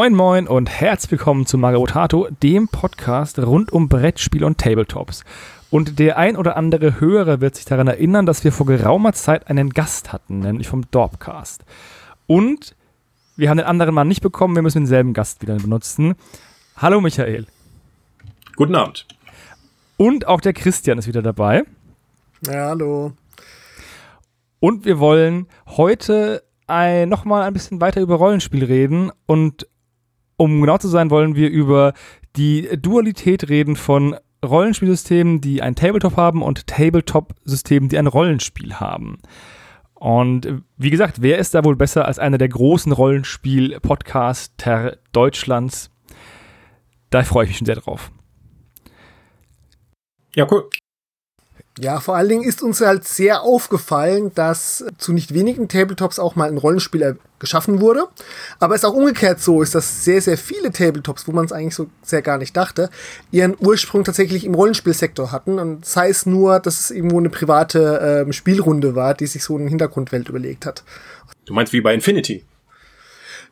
Moin Moin und herzlich willkommen zu Magabotato, dem Podcast rund um Brettspiel und Tabletops. Und der ein oder andere Hörer wird sich daran erinnern, dass wir vor geraumer Zeit einen Gast hatten, nämlich vom Dorpcast. Und wir haben den anderen Mann nicht bekommen, wir müssen denselben Gast wieder benutzen. Hallo Michael. Guten Abend. Und auch der Christian ist wieder dabei. Ja, hallo. Und wir wollen heute ein, noch mal ein bisschen weiter über Rollenspiel reden und um genau zu sein, wollen wir über die Dualität reden von Rollenspielsystemen, die ein Tabletop haben und Tabletop-Systemen, die ein Rollenspiel haben. Und wie gesagt, wer ist da wohl besser als einer der großen Rollenspiel-Podcaster Deutschlands? Da freue ich mich schon sehr drauf. Ja, cool. Ja, vor allen Dingen ist uns halt sehr aufgefallen, dass zu nicht wenigen Tabletops auch mal ein Rollenspiel geschaffen wurde. Aber es auch umgekehrt so ist, dass sehr, sehr viele Tabletops, wo man es eigentlich so sehr gar nicht dachte, ihren Ursprung tatsächlich im Rollenspielsektor hatten. Und sei es nur, dass es irgendwo eine private äh, Spielrunde war, die sich so eine Hintergrundwelt überlegt hat. Du meinst wie bei Infinity?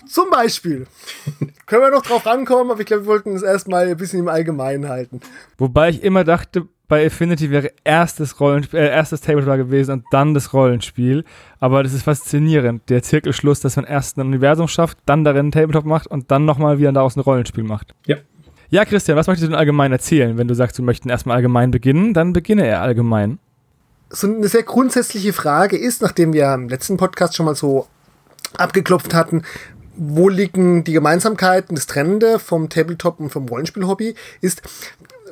Zum Beispiel. Können wir noch drauf rankommen, aber ich glaube, wir wollten es erstmal ein bisschen im Allgemeinen halten. Wobei ich immer dachte, bei Affinity wäre erstes Rollenspiel, äh, erstes Tabletop gewesen und dann das Rollenspiel. Aber das ist faszinierend. Der Zirkelschluss, dass man erst ein Universum schafft, dann darin ein Tabletop macht und dann nochmal wieder daraus ein Rollenspiel macht. Ja. Ja, Christian, was möchtest du denn allgemein erzählen? Wenn du sagst, du möchtest erstmal allgemein beginnen, dann beginne er allgemein. So eine sehr grundsätzliche Frage ist, nachdem wir im letzten Podcast schon mal so abgeklopft hatten, wo liegen die Gemeinsamkeiten, das Trennende vom Tabletop und vom Rollenspiel-Hobby, ist,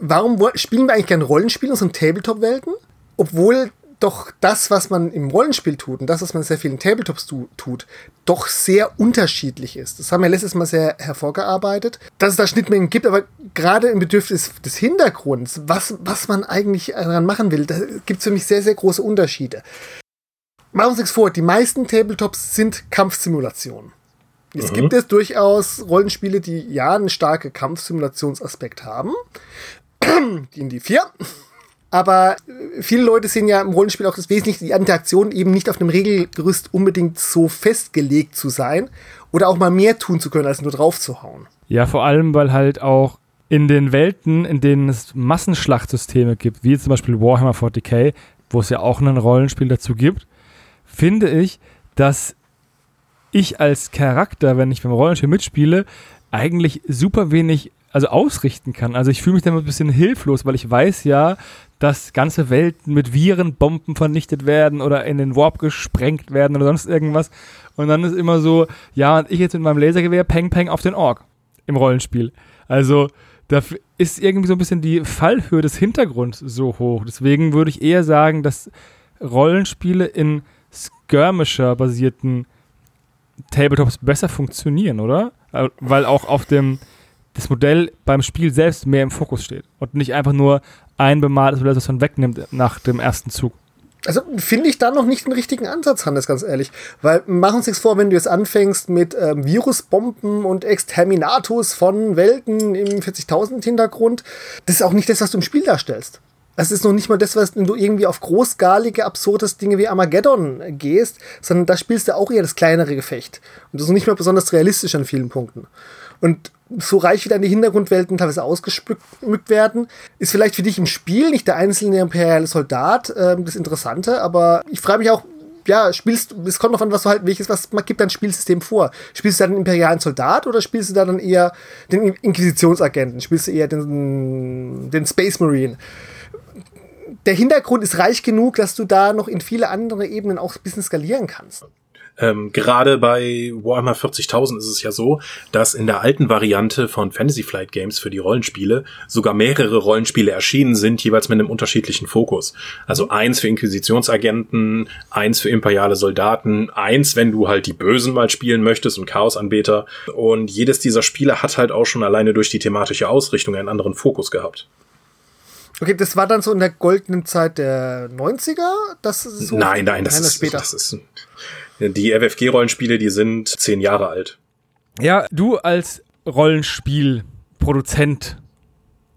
warum spielen wir eigentlich gerne Rollenspiele in unseren Tabletop-Welten? Obwohl doch das, was man im Rollenspiel tut und das, was man sehr vielen Tabletops tu tut, doch sehr unterschiedlich ist. Das haben wir letztes Mal sehr hervorgearbeitet, dass es da Schnittmengen gibt, aber gerade im Bedürfnis des Hintergrunds, was, was man eigentlich daran machen will, da gibt es für mich sehr, sehr große Unterschiede. Machen wir uns nichts vor, die meisten Tabletops sind Kampfsimulationen. Es mhm. gibt es durchaus Rollenspiele, die ja einen starken Kampfsimulationsaspekt haben. in die 4. Aber äh, viele Leute sehen ja im Rollenspiel auch das Wesentliche, die Interaktion eben nicht auf einem Regelgerüst unbedingt so festgelegt zu sein oder auch mal mehr tun zu können, als nur drauf zu hauen. Ja, vor allem, weil halt auch in den Welten, in denen es Massenschlachtsysteme gibt, wie zum Beispiel Warhammer 40k, wo es ja auch ein Rollenspiel dazu gibt, finde ich, dass ich als Charakter, wenn ich beim Rollenspiel mitspiele, eigentlich super wenig also ausrichten kann. Also ich fühle mich dann ein bisschen hilflos, weil ich weiß ja, dass ganze Welten mit Virenbomben vernichtet werden oder in den Warp gesprengt werden oder sonst irgendwas. Und dann ist immer so, ja, und ich jetzt mit meinem Lasergewehr peng peng auf den Ork im Rollenspiel. Also da ist irgendwie so ein bisschen die Fallhöhe des Hintergrunds so hoch. Deswegen würde ich eher sagen, dass Rollenspiele in Skirmisher-basierten Tabletops besser funktionieren, oder? Äh, weil auch auf dem das Modell beim Spiel selbst mehr im Fokus steht und nicht einfach nur ein bemaltes Modell, das man wegnimmt nach dem ersten Zug. Also finde ich da noch nicht den richtigen Ansatz, Hannes, ganz ehrlich. Weil machen uns nichts vor, wenn du jetzt anfängst mit ähm, Virusbomben und Exterminatus von Welten im 40.000 Hintergrund, das ist auch nicht das, was du im Spiel darstellst. Es ist noch nicht mal das, was du irgendwie auf großskalige, absurdes Dinge wie Armageddon gehst, sondern da spielst du auch eher das kleinere Gefecht. Und das ist nicht mehr besonders realistisch an vielen Punkten. Und so reich wie die Hintergrundwelten teilweise ausgeschmückt werden, ist vielleicht für dich im Spiel nicht der einzelne imperiale Soldat äh, das Interessante, aber ich frage mich auch, ja, spielst es kommt noch an, was du halt, welches, was gibt dein Spielsystem vor? Spielst du dann den imperialen Soldat oder spielst du da dann eher den Inquisitionsagenten? Spielst du eher den, den Space Marine? Der Hintergrund ist reich genug, dass du da noch in viele andere Ebenen auch ein bisschen skalieren kannst. Ähm, gerade bei Warhammer 40.000 ist es ja so, dass in der alten Variante von Fantasy Flight Games für die Rollenspiele sogar mehrere Rollenspiele erschienen sind, jeweils mit einem unterschiedlichen Fokus. Also eins für Inquisitionsagenten, eins für imperiale Soldaten, eins, wenn du halt die Bösen mal spielen möchtest und Chaosanbeter. Und jedes dieser Spiele hat halt auch schon alleine durch die thematische Ausrichtung einen anderen Fokus gehabt. Okay, das war dann so in der goldenen Zeit der 90er? Das ist so nein, nein, das ist, später. das ist die FFG-Rollenspiele, die sind zehn Jahre alt. Ja, du als Rollenspielproduzent,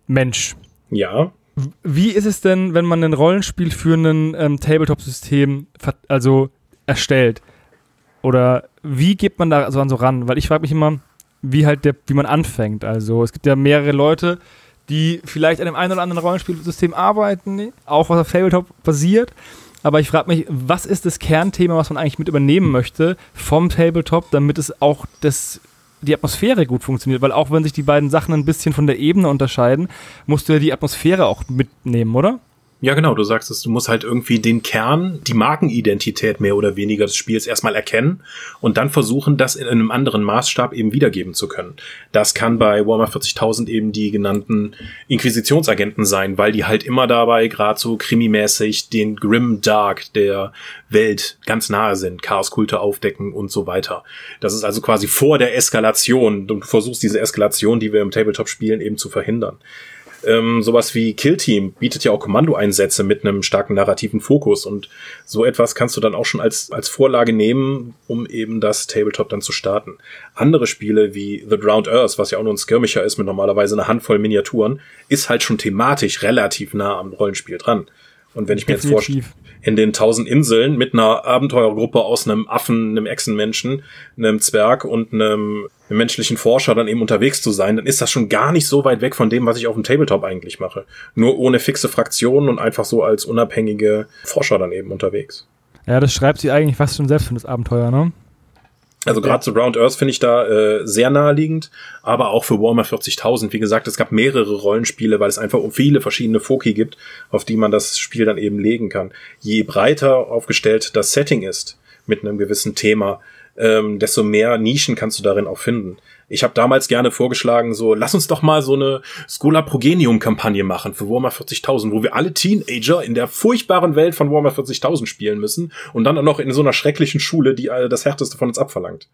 Mensch. Ja. Wie ist es denn, wenn man ein Rollenspiel für ein ähm, Tabletop-System also erstellt? Oder wie geht man da so an so ran? Weil ich frage mich immer, wie halt der, wie man anfängt. Also es gibt ja mehrere Leute, die vielleicht an dem einen oder anderen Rollenspielsystem arbeiten, auch was auf Tabletop basiert. Aber ich frage mich, was ist das Kernthema, was man eigentlich mit übernehmen möchte vom Tabletop, damit es auch das, die Atmosphäre gut funktioniert? Weil auch wenn sich die beiden Sachen ein bisschen von der Ebene unterscheiden, musst du ja die Atmosphäre auch mitnehmen, oder? Ja, genau, du sagst es, du musst halt irgendwie den Kern, die Markenidentität mehr oder weniger des Spiels erstmal erkennen und dann versuchen, das in einem anderen Maßstab eben wiedergeben zu können. Das kann bei Warhammer 40.000 eben die genannten Inquisitionsagenten sein, weil die halt immer dabei gerade so krimimäßig den Grim Dark der Welt ganz nahe sind, Chaoskulte aufdecken und so weiter. Das ist also quasi vor der Eskalation. Du versuchst diese Eskalation, die wir im Tabletop spielen, eben zu verhindern. Ähm, sowas wie Kill Team bietet ja auch Kommandoeinsätze mit einem starken narrativen Fokus und so etwas kannst du dann auch schon als, als Vorlage nehmen, um eben das Tabletop dann zu starten. Andere Spiele wie The Drowned Earth, was ja auch nur ein Skirmisher ist mit normalerweise einer Handvoll Miniaturen, ist halt schon thematisch relativ nah am Rollenspiel dran. Und wenn ich mir jetzt vorstelle, in den tausend Inseln mit einer Abenteuergruppe aus einem Affen, einem Echsenmenschen, einem Zwerg und einem, einem menschlichen Forscher dann eben unterwegs zu sein, dann ist das schon gar nicht so weit weg von dem, was ich auf dem Tabletop eigentlich mache. Nur ohne fixe Fraktionen und einfach so als unabhängige Forscher dann eben unterwegs. Ja, das schreibt sie eigentlich fast schon selbst für das Abenteuer, ne? Also gerade zu Ground Earth finde ich da äh, sehr naheliegend, aber auch für Warhammer 40.000. Wie gesagt, es gab mehrere Rollenspiele, weil es einfach viele verschiedene Foki gibt, auf die man das Spiel dann eben legen kann. Je breiter aufgestellt das Setting ist, mit einem gewissen Thema, ähm, desto mehr Nischen kannst du darin auch finden. Ich habe damals gerne vorgeschlagen, so lass uns doch mal so eine Schola Progenium Kampagne machen für Warhammer 40.000, wo wir alle Teenager in der furchtbaren Welt von Warhammer 40.000 spielen müssen und dann auch noch in so einer schrecklichen Schule, die das härteste von uns abverlangt.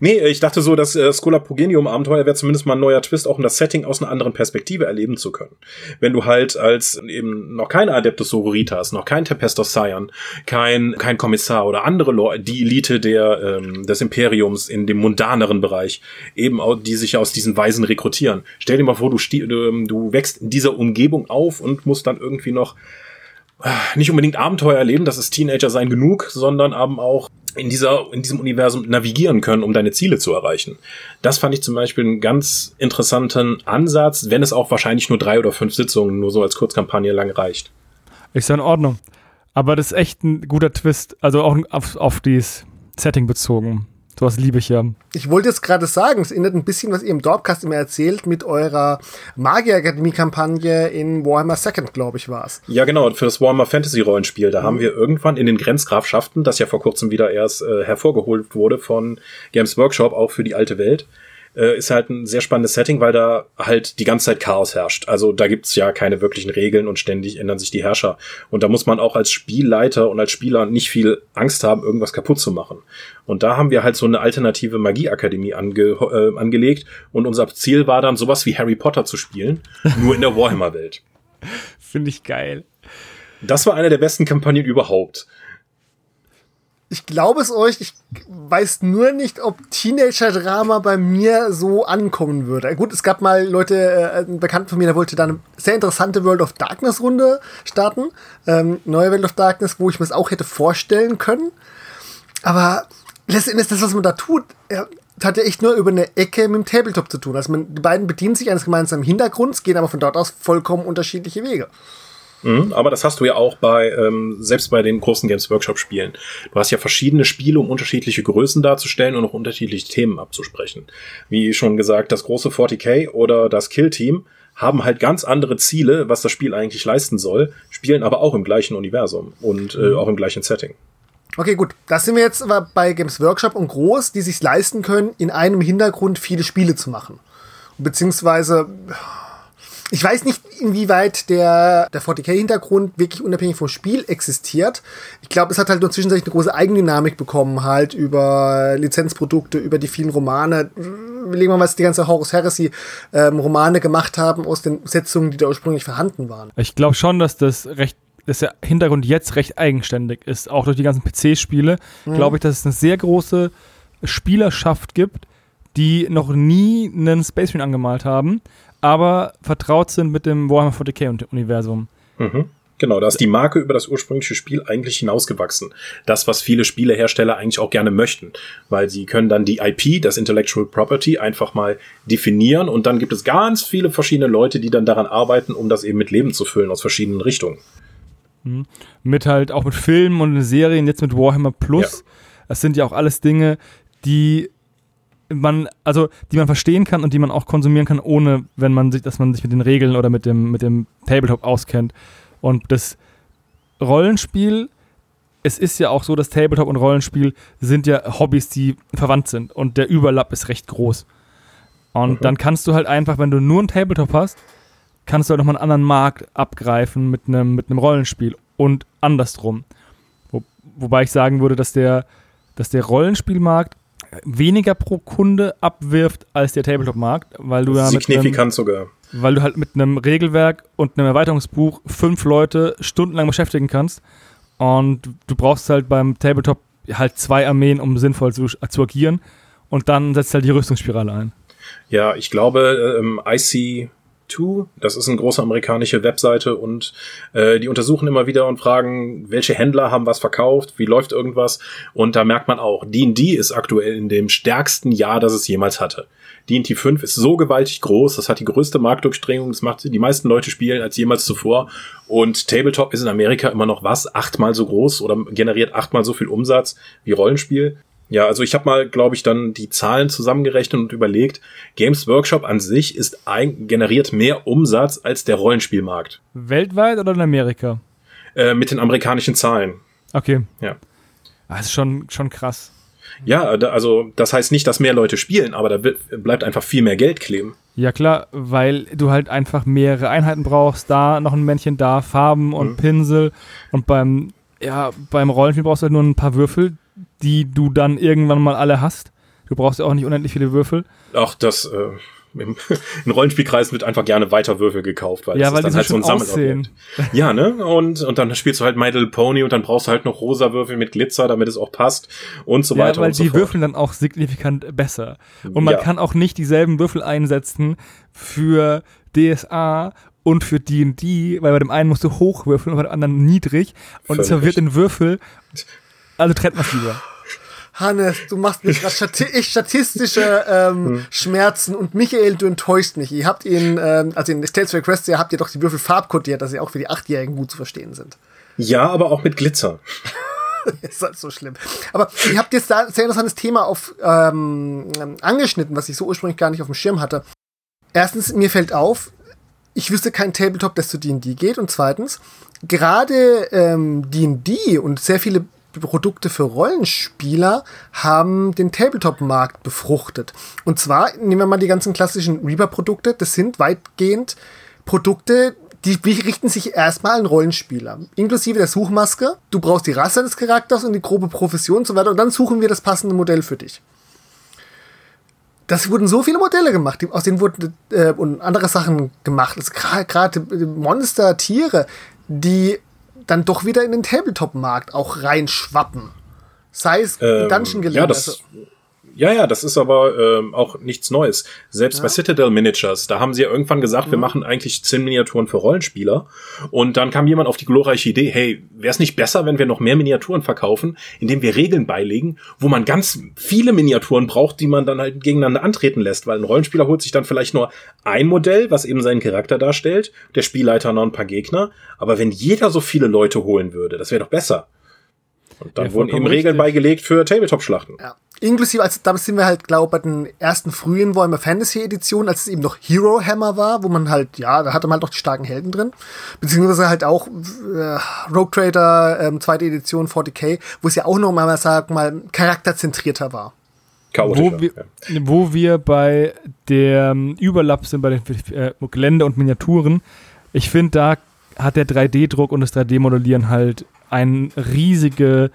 Nee, ich dachte so, das äh, Schola Progenium Abenteuer wäre zumindest mal ein neuer Twist, auch um das Setting aus einer anderen Perspektive erleben zu können. Wenn du halt als eben noch kein Adeptus Sororitas, noch kein Tempestor Scion, kein, kein Kommissar oder andere Leute, die Elite der, ähm, des Imperiums in dem mundaneren Bereich, eben auch, die sich aus diesen Weisen rekrutieren. Stell dir mal vor, du, du, du wächst in dieser Umgebung auf und musst dann irgendwie noch nicht unbedingt Abenteuer erleben, das ist Teenager sein genug, sondern eben auch in dieser, in diesem Universum navigieren können, um deine Ziele zu erreichen. Das fand ich zum Beispiel einen ganz interessanten Ansatz, wenn es auch wahrscheinlich nur drei oder fünf Sitzungen nur so als Kurzkampagne lang reicht. Ist ja in Ordnung. Aber das ist echt ein guter Twist, also auch auf, auf dieses Setting bezogen. Sowas liebe ich ja. Ich wollte jetzt gerade sagen, es erinnert ein bisschen, was ihr im Dorpcast immer erzählt mit eurer Magierakademie-Kampagne in Warhammer Second, glaube ich, war es. Ja, genau, für das Warhammer Fantasy Rollenspiel. Da mhm. haben wir irgendwann in den Grenzgrafschaften, das ja vor kurzem wieder erst äh, hervorgeholt wurde von Games Workshop, auch für die alte Welt, äh, ist halt ein sehr spannendes Setting, weil da halt die ganze Zeit Chaos herrscht. Also da gibt's ja keine wirklichen Regeln und ständig ändern sich die Herrscher. Und da muss man auch als Spielleiter und als Spieler nicht viel Angst haben, irgendwas kaputt zu machen. Und da haben wir halt so eine alternative Magieakademie ange äh, angelegt. Und unser Ziel war dann sowas wie Harry Potter zu spielen, nur in der Warhammer-Welt. Finde ich geil. Das war eine der besten Kampagnen überhaupt. Ich glaube es euch, ich weiß nur nicht, ob Teenager-Drama bei mir so ankommen würde. Gut, es gab mal Leute, äh, ein Bekannter von mir, der wollte da eine sehr interessante World of Darkness-Runde starten. Ähm, neue World of Darkness, wo ich mir es auch hätte vorstellen können. Aber letztendlich das, was man da tut, ja, hat ja echt nur über eine Ecke mit dem Tabletop zu tun. Also man, die beiden bedienen sich eines gemeinsamen Hintergrunds, gehen aber von dort aus vollkommen unterschiedliche Wege. Mhm, aber das hast du ja auch bei, ähm, selbst bei den großen Games Workshop Spielen. Du hast ja verschiedene Spiele, um unterschiedliche Größen darzustellen und auch unterschiedliche Themen abzusprechen. Wie schon gesagt, das große 40k oder das Kill Team haben halt ganz andere Ziele, was das Spiel eigentlich leisten soll, spielen aber auch im gleichen Universum und äh, mhm. auch im gleichen Setting. Okay, gut. Da sind wir jetzt aber bei Games Workshop und Groß, die sich leisten können, in einem Hintergrund viele Spiele zu machen. Beziehungsweise ich weiß nicht, inwieweit der, der 40k-Hintergrund wirklich unabhängig vom Spiel existiert. Ich glaube, es hat halt nur zwischenzeitlich eine große Eigendynamik bekommen, halt über Lizenzprodukte, über die vielen Romane. Legen wir mal, was die ganze Horus Heresy ähm, Romane gemacht haben aus den Setzungen, die da ursprünglich vorhanden waren. Ich glaube schon, dass das recht dass der Hintergrund jetzt recht eigenständig ist, auch durch die ganzen PC-Spiele, mhm. glaube ich, dass es eine sehr große Spielerschaft gibt, die noch nie einen Space angemalt haben aber vertraut sind mit dem Warhammer 40k-Universum. Mhm. Genau, da ist die Marke über das ursprüngliche Spiel eigentlich hinausgewachsen. Das, was viele Spielehersteller eigentlich auch gerne möchten. Weil sie können dann die IP, das Intellectual Property, einfach mal definieren und dann gibt es ganz viele verschiedene Leute, die dann daran arbeiten, um das eben mit Leben zu füllen aus verschiedenen Richtungen. Mhm. Mit halt auch mit Filmen und Serien, jetzt mit Warhammer Plus. Ja. Das sind ja auch alles Dinge, die man, also die man verstehen kann und die man auch konsumieren kann, ohne wenn man sich, dass man sich mit den Regeln oder mit dem, mit dem Tabletop auskennt. Und das Rollenspiel, es ist ja auch so, dass Tabletop und Rollenspiel sind ja Hobbys, die verwandt sind und der Überlapp ist recht groß. Und mhm. dann kannst du halt einfach, wenn du nur ein Tabletop hast, kannst du halt nochmal einen anderen Markt abgreifen mit einem mit Rollenspiel und andersrum. Wo, wobei ich sagen würde, dass der, dass der Rollenspielmarkt weniger pro Kunde abwirft als der Tabletop-Markt, weil du ja signifikant einem, sogar weil du halt mit einem Regelwerk und einem Erweiterungsbuch fünf Leute stundenlang beschäftigen kannst. Und du brauchst halt beim Tabletop halt zwei Armeen, um sinnvoll zu, zu agieren. Und dann setzt halt die Rüstungsspirale ein. Ja, ich glaube, ähm, IC 2, das ist eine große amerikanische Webseite und äh, die untersuchen immer wieder und fragen, welche Händler haben was verkauft, wie läuft irgendwas und da merkt man auch, D&D ist aktuell in dem stärksten Jahr, das es jemals hatte. D&D 5 ist so gewaltig groß, das hat die größte Marktdurchdringung, das macht die meisten Leute spielen als jemals zuvor und Tabletop ist in Amerika immer noch was, achtmal so groß oder generiert achtmal so viel Umsatz wie Rollenspiel. Ja, also ich habe mal, glaube ich, dann die Zahlen zusammengerechnet und überlegt, Games Workshop an sich ist ein, generiert mehr Umsatz als der Rollenspielmarkt. Weltweit oder in Amerika? Äh, mit den amerikanischen Zahlen. Okay. Ja. Das ist schon, schon krass. Ja, also das heißt nicht, dass mehr Leute spielen, aber da bleibt einfach viel mehr Geld kleben. Ja klar, weil du halt einfach mehrere Einheiten brauchst, da noch ein Männchen, da Farben und mhm. Pinsel und beim ja, beim Rollenspiel brauchst du halt nur ein paar Würfel, die du dann irgendwann mal alle hast. Du brauchst ja auch nicht unendlich viele Würfel. Ach, das äh, im, in Rollenspielkreisen wird einfach gerne weiter Würfel gekauft, weil ja, das weil ist dann halt so ein Sammelobjekt. Ja, ne? Und, und dann spielst du halt My Little Pony und dann brauchst du halt noch rosa Würfel mit Glitzer, damit es auch passt und so ja, weiter weil und so die fort. würfeln dann auch signifikant besser. Und man ja. kann auch nicht dieselben Würfel einsetzen für DSA und für D&D, weil bei dem einen musst du hoch würfeln und bei dem anderen niedrig und es verwirrt den Würfel. Also trennt man lieber. Hannes, du machst mir gerade stati statistische ähm, hm. Schmerzen und Michael, du enttäuschst mich. Ihr habt ihn, ähm, also in Tales of Equestria habt ihr doch die Würfel farbkodiert, dass sie auch für die Achtjährigen gut zu verstehen sind. Ja, aber auch mit Glitzer. ist halt so schlimm. Aber ihr habt jetzt da ein sehr interessantes Thema auf, ähm, angeschnitten, was ich so ursprünglich gar nicht auf dem Schirm hatte. Erstens, mir fällt auf, ich wüsste kein Tabletop, das zu D&D geht. Und zweitens, gerade D&D ähm, und sehr viele Produkte für Rollenspieler haben den Tabletop-Markt befruchtet. Und zwar, nehmen wir mal die ganzen klassischen Reaper-Produkte, das sind weitgehend Produkte, die richten sich erstmal an Rollenspieler, inklusive der Suchmaske. Du brauchst die Rasse des Charakters und die grobe Profession und so weiter und dann suchen wir das passende Modell für dich. Das wurden so viele Modelle gemacht, aus denen wurden äh, und andere Sachen gemacht. Gerade Monster, Tiere, die dann doch wieder in den Tabletop-Markt auch reinschwappen. Sei es ähm, Dungeon gelegt. Ja, das, also, ja, ja, das ist aber ähm, auch nichts Neues. Selbst ja. bei Citadel Miniatures, da haben sie ja irgendwann gesagt, mhm. wir machen eigentlich zehn Miniaturen für Rollenspieler. Und dann kam jemand auf die glorreiche Idee, hey, wäre es nicht besser, wenn wir noch mehr Miniaturen verkaufen, indem wir Regeln beilegen, wo man ganz viele Miniaturen braucht, die man dann halt gegeneinander antreten lässt, weil ein Rollenspieler holt sich dann vielleicht nur ein Modell, was eben seinen Charakter darstellt, der Spielleiter noch ein paar Gegner. Aber wenn jeder so viele Leute holen würde, das wäre doch besser. Und dann ja, wurden eben Regeln beigelegt für Tabletop-Schlachten. Ja. Inklusive, als da sind wir halt, glaube ich, bei den ersten frühen Warhammer Fantasy Editionen, als es eben noch Hero Hammer war, wo man halt, ja, da hatte man halt noch die starken Helden drin. Beziehungsweise halt auch äh, Rogue Trader, ähm, zweite Edition 40k, wo es ja auch noch mal, sag mal, charakterzentrierter war. Wo wir, ja. wo wir bei der Überlapp sind bei den äh, Gelände und Miniaturen. Ich finde, da hat der 3D-Druck und das 3D-Modellieren halt eine riesige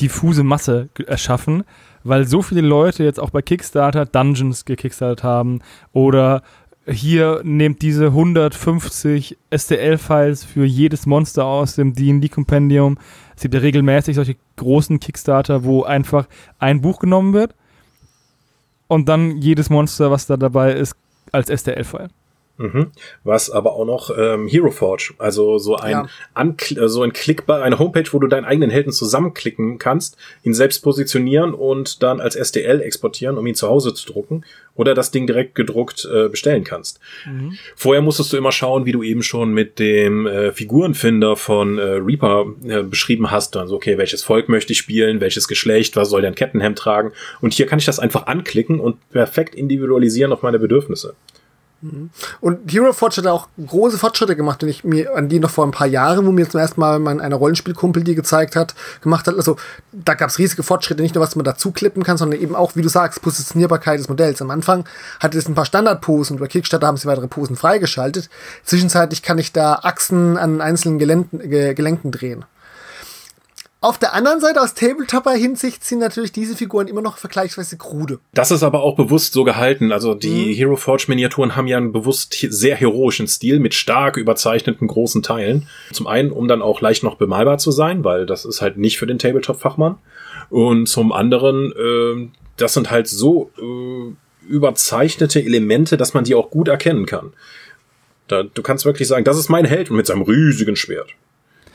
diffuse Masse erschaffen, weil so viele Leute jetzt auch bei Kickstarter Dungeons gekickstartet haben oder hier nehmt diese 150 STL-Files für jedes Monster aus dem D&D-Kompendium. Es gibt ja regelmäßig solche großen Kickstarter, wo einfach ein Buch genommen wird und dann jedes Monster, was da dabei ist, als STL-File. Mhm. Was aber auch noch ähm, Hero Forge, also so ein Ja. Ankl äh, so ein klickbar eine Homepage, wo du deinen eigenen Helden zusammenklicken kannst, ihn selbst positionieren und dann als STL exportieren, um ihn zu Hause zu drucken oder das Ding direkt gedruckt äh, bestellen kannst. Vorher musstest du immer schauen, wie du eben schon mit dem äh, Figurenfinder von äh, Reaper äh, beschrieben hast, dann so okay, welches Volk möchte ich spielen, welches Geschlecht, was soll der ein Kettenhemd tragen und hier kann ich das einfach anklicken und perfekt individualisieren auf meine Bedürfnisse. Und Hero Forge hat auch große Fortschritte gemacht, wenn ich mir an die noch vor ein paar Jahren, wo mir zum ersten Mal mein einer Rollenspielkumpel die gezeigt hat, gemacht hat. Also da gab es riesige Fortschritte, nicht nur was man dazu klippen kann, sondern eben auch, wie du sagst, Positionierbarkeit des Modells. Am Anfang hatte es ein paar Standardposen und bei Kickstarter haben sie weitere Posen freigeschaltet. Zwischenzeitlich kann ich da Achsen an einzelnen Gelenken, Ge Gelenken drehen. Auf der anderen Seite, aus Tabletopper-Hinsicht, sind natürlich diese Figuren immer noch vergleichsweise krude. Das ist aber auch bewusst so gehalten. Also die Hero Forge Miniaturen haben ja einen bewusst sehr heroischen Stil mit stark überzeichneten großen Teilen. Zum einen, um dann auch leicht noch bemalbar zu sein, weil das ist halt nicht für den Tabletop-Fachmann. Und zum anderen, ähm, das sind halt so äh, überzeichnete Elemente, dass man die auch gut erkennen kann. Da, du kannst wirklich sagen, das ist mein Held und mit seinem riesigen Schwert.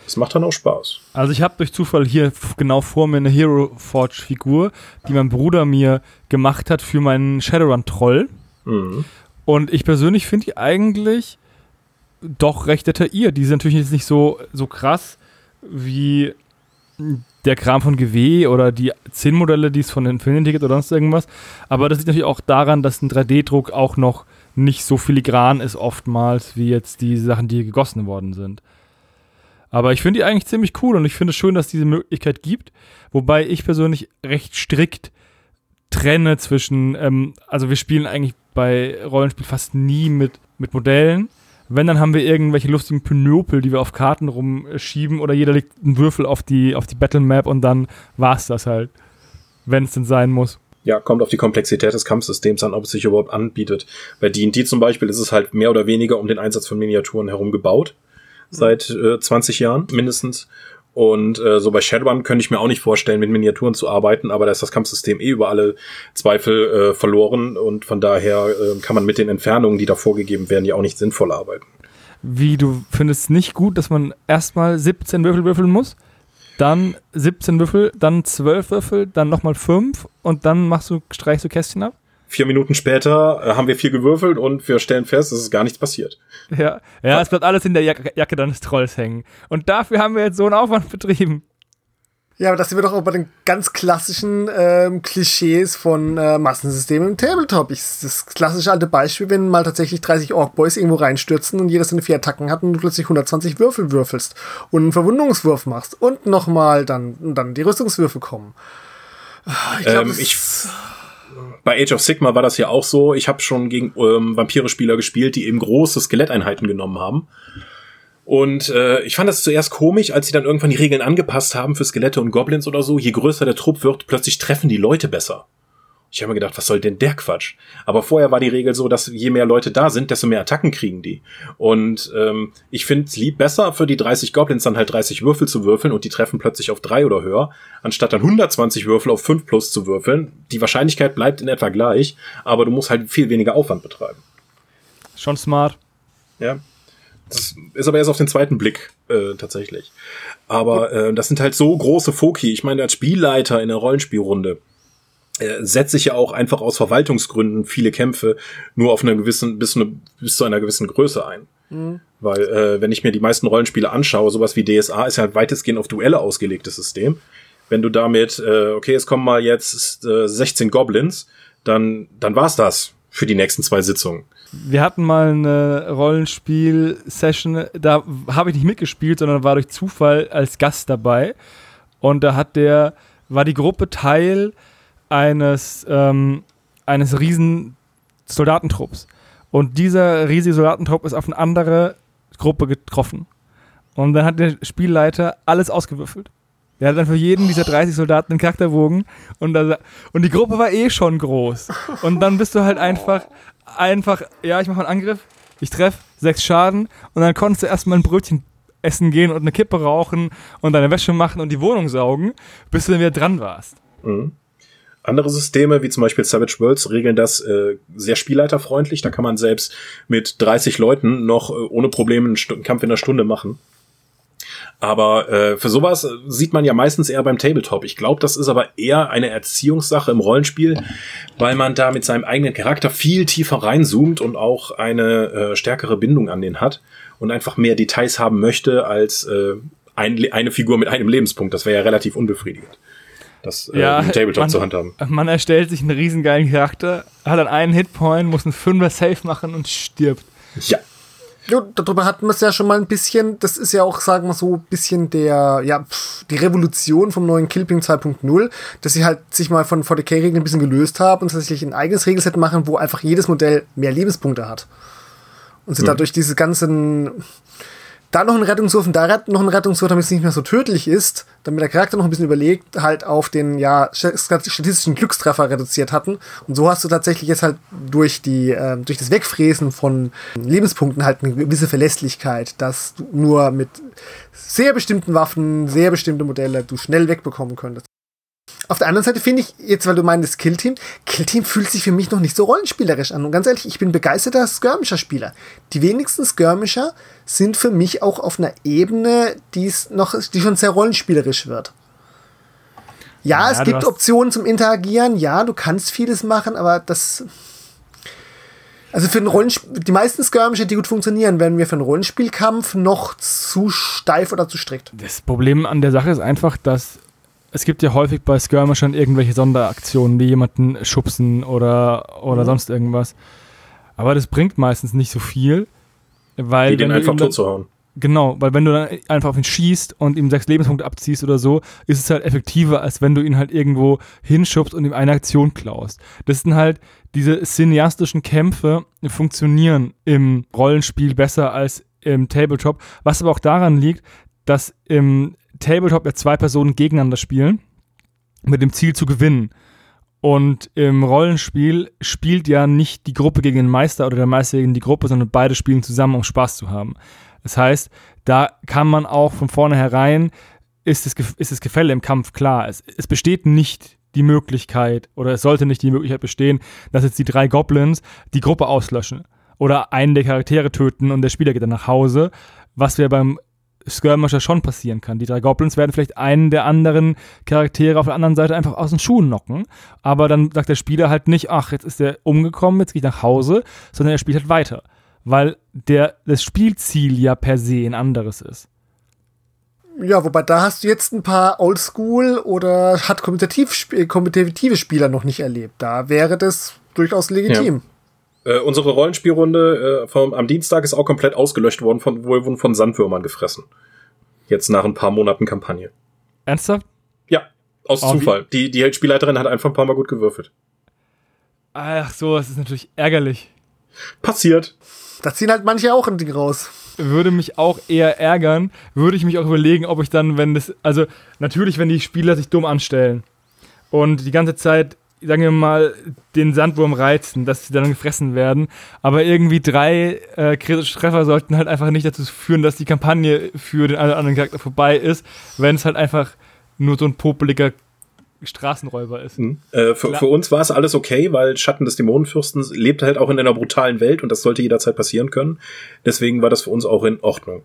Das macht dann auch Spaß. Also ich habe durch Zufall hier genau vor mir eine Hero Forge Figur, die mein Bruder mir gemacht hat für meinen Shadowrun Troll. Mhm. Und ich persönlich finde die eigentlich doch recht detailliert. Die sind natürlich jetzt nicht so, so krass wie der Kram von GW oder die Zinnmodelle, die es von Infinity gibt oder sonst irgendwas. Aber das liegt natürlich auch daran, dass ein 3D-Druck auch noch nicht so filigran ist oftmals, wie jetzt die Sachen, die gegossen worden sind. Aber ich finde die eigentlich ziemlich cool und ich finde es schön, dass es diese Möglichkeit gibt. Wobei ich persönlich recht strikt trenne zwischen, ähm, also wir spielen eigentlich bei Rollenspiel fast nie mit, mit Modellen. Wenn, dann haben wir irgendwelche lustigen Pinöpel, die wir auf Karten rumschieben oder jeder legt einen Würfel auf die, auf die Battle Map und dann war's das halt. Wenn es denn sein muss. Ja, kommt auf die Komplexität des Kampfsystems an, ob es sich überhaupt anbietet. Bei D&D zum Beispiel ist es halt mehr oder weniger um den Einsatz von Miniaturen herum gebaut. Seit äh, 20 Jahren mindestens. Und äh, so bei Shadowrun könnte ich mir auch nicht vorstellen, mit Miniaturen zu arbeiten, aber da ist das Kampfsystem eh über alle Zweifel äh, verloren und von daher äh, kann man mit den Entfernungen, die da vorgegeben werden, ja auch nicht sinnvoll arbeiten. Wie du findest nicht gut, dass man erstmal 17 Würfel würfeln muss, dann 17 Würfel, dann 12 Würfel, dann nochmal 5 und dann machst du, streichst du Kästchen ab? Vier Minuten später äh, haben wir viel gewürfelt und wir stellen fest, es ist gar nichts passiert. Ja, ja, es bleibt alles in der Jacke, Jacke deines Trolls hängen. Und dafür haben wir jetzt so einen Aufwand betrieben. Ja, aber das sind wir doch auch bei den ganz klassischen ähm, Klischees von äh, Massensystemen im Tabletop. Ich, das klassische alte Beispiel, wenn mal tatsächlich 30 Ork-Boys irgendwo reinstürzen und jeder seine vier Attacken hat und du plötzlich 120 Würfel würfelst und einen Verwundungswurf machst und nochmal dann, dann die Rüstungswürfel kommen. Ich glaub, Ähm, Bei Age of Sigma war das ja auch so. Ich habe schon gegen ähm, Vampire-Spieler gespielt, die eben große Skeletteinheiten genommen haben. Und äh, ich fand das zuerst komisch, als sie dann irgendwann die Regeln angepasst haben für Skelette und Goblins oder so. Je größer der Trupp wird, plötzlich treffen die Leute besser. Ich habe mir gedacht, was soll denn der Quatsch? Aber vorher war die Regel so, dass je mehr Leute da sind, desto mehr Attacken kriegen die. Und ähm, ich finde es lieb besser für die 30 Goblins dann halt 30 Würfel zu würfeln und die treffen plötzlich auf drei oder höher, anstatt dann 120 Würfel auf 5 plus zu würfeln. Die Wahrscheinlichkeit bleibt in etwa gleich, aber du musst halt viel weniger Aufwand betreiben. Schon smart. Ja. Das ist aber erst auf den zweiten Blick äh, tatsächlich. Aber äh, das sind halt so große Foki. Ich meine, als Spielleiter in der Rollenspielrunde setze ich ja auch einfach aus Verwaltungsgründen viele Kämpfe nur auf einer gewissen, bis, eine, bis zu einer gewissen Größe ein. Weil, äh, wenn ich mir die meisten Rollenspiele anschaue, sowas wie DSA ist ja weitestgehend auf Duelle ausgelegtes System. Wenn du damit, äh, okay, es kommen mal jetzt äh, 16 Goblins, dann, dann war's das für die nächsten zwei Sitzungen. Wir hatten mal eine Rollenspiel-Session, da habe ich nicht mitgespielt, sondern war durch Zufall als Gast dabei. Und da hat der, war die Gruppe Teil eines, ähm, eines riesen Soldatentrupps. Und dieser riesige Soldatentrupp ist auf eine andere Gruppe getroffen. Und dann hat der Spielleiter alles ausgewürfelt. Der hat dann für jeden dieser 30 Soldaten einen Charakterbogen und, da, und die Gruppe war eh schon groß. Und dann bist du halt einfach, einfach, ja, ich mache einen Angriff, ich treffe sechs Schaden und dann konntest du erstmal ein Brötchen essen gehen und eine Kippe rauchen und deine Wäsche machen und die Wohnung saugen, bis du dann wieder dran warst. Mhm. Andere Systeme, wie zum Beispiel Savage Worlds, regeln das äh, sehr spielleiterfreundlich. Da kann man selbst mit 30 Leuten noch äh, ohne Probleme einen, einen Kampf in einer Stunde machen. Aber äh, für sowas sieht man ja meistens eher beim Tabletop. Ich glaube, das ist aber eher eine Erziehungssache im Rollenspiel, weil man da mit seinem eigenen Charakter viel tiefer reinzoomt und auch eine äh, stärkere Bindung an den hat und einfach mehr Details haben möchte als äh, ein, eine Figur mit einem Lebenspunkt. Das wäre ja relativ unbefriedigend das äh, Ja, im Tabletop man- zu handhaben. Man erstellt sich einen riesengeilen Charakter, hat dann einen Hitpoint, muss einen Fünfer safe machen und stirbt. Ja, Ja, darüber hatten wir es ja schon mal ein bisschen. Das ist ja auch, sagen wir so, ein bisschen der, ja, pff, die Revolution vom neuen Killping 2.0, dass sie halt sich mal von 40k-Regeln ein bisschen gelöst haben und tatsächlich ein eigenes Regelset machen, wo einfach jedes Modell mehr Lebenspunkte hat. Und sie dadurch diese ganzen, da noch einen Rettungswurf und da noch einen Rettungswurf, damit es nicht mehr so tödlich ist, damit der Charakter noch ein bisschen überlegt, halt auf den, ja, st- statistischen Glückstreffer reduziert hatten. Und so hast du tatsächlich jetzt halt durch die, äh, durch das Wegfräsen von Lebenspunkten halt eine gewisse Verlässlichkeit, dass du nur mit sehr bestimmten Waffen, sehr bestimmte Modelle du schnell wegbekommen könntest. Auf der anderen Seite finde ich, jetzt weil du meinst Killteam, Killteam fühlt sich für mich noch nicht so rollenspielerisch an. Und ganz ehrlich, ich bin begeisterter Skirmisher-Spieler. Die wenigsten Skirmisher sind für mich auch auf einer Ebene, die es noch, die schon sehr rollenspielerisch wird. Ja, Ja, es gibt Optionen zum Interagieren, ja, du kannst vieles machen, aber das. Also für einen Rollenspiel, die meisten Skirmisher, die gut funktionieren, werden mir für einen Rollenspielkampf noch zu steif oder zu strikt. Das Problem an der Sache ist einfach, dass es gibt ja häufig bei Skirmishern irgendwelche Sonderaktionen, wie jemanden schubsen oder, oder Mhm. sonst irgendwas. Aber das bringt meistens nicht so viel, weil die den einfach tot zu hauen. Genau, weil wenn du dann einfach auf ihn schießt und ihm sechs Lebenspunkte abziehst oder so, ist es halt effektiver, als wenn du ihn halt irgendwo hinschubst und ihm eine Aktion klaust. Das sind halt diese cineastischen Kämpfe funktionieren im Rollenspiel besser als im Tabletop, was aber auch daran liegt, dass im Tabletop ja zwei Personen gegeneinander spielen, mit dem Ziel zu gewinnen. Und im Rollenspiel spielt ja nicht die Gruppe gegen den Meister oder der Meister gegen die Gruppe, sondern beide spielen zusammen, um Spaß zu haben. Das heißt, da kann man auch von vornherein, ist das, ist das Gefälle im Kampf klar. Es, es besteht nicht die Möglichkeit, oder es sollte nicht die Möglichkeit bestehen, dass jetzt die drei Goblins die Gruppe auslöschen oder einen der Charaktere töten und der Spieler geht dann nach Hause, was ja beim Skirmisher schon passieren kann. Die drei Goblins werden vielleicht einen der anderen Charaktere auf der anderen Seite einfach aus den Schuhen knocken, aber dann sagt der Spieler halt nicht, ach, jetzt ist der umgekommen, jetzt gehe ich nach Hause, sondern er spielt halt weiter, weil der, das Spielziel ja per se ein anderes ist. Ja, wobei da hast du jetzt ein paar Oldschool oder hat kompetitiv, sp- kompetitive Spieler noch nicht erlebt. Da wäre das durchaus legitim. Äh, unsere Rollenspielrunde äh, vom, am Dienstag ist auch komplett ausgelöscht worden, von, wohl wurden von Sandwürmern gefressen. Jetzt nach ein paar Monaten Kampagne. Ernsthaft? Ja, aus Oh, wie- Zufall. Die, die Spielleiterin hat einfach ein paar Mal gut gewürfelt. Ach so, es ist natürlich ärgerlich. Passiert. Da ziehen halt manche auch ein Ding raus. würde mich auch eher ärgern, würde ich mich auch überlegen, ob ich dann, wenn das, also natürlich, wenn die Spieler sich dumm anstellen und die ganze Zeit, sagen wir mal, den Sandwurm reizen, dass sie dann gefressen werden, aber irgendwie drei äh, kritische Treffer sollten halt einfach nicht dazu führen, dass die Kampagne für den einen oder anderen Charakter vorbei ist, wenn es halt einfach nur so ein popeliger Straßenräuber ist. Mhm. Äh, für, für uns war es alles okay, weil Schatten des Dämonenfürsten lebt halt auch in einer brutalen Welt und das sollte jederzeit passieren können. Deswegen war das für uns auch in Ordnung.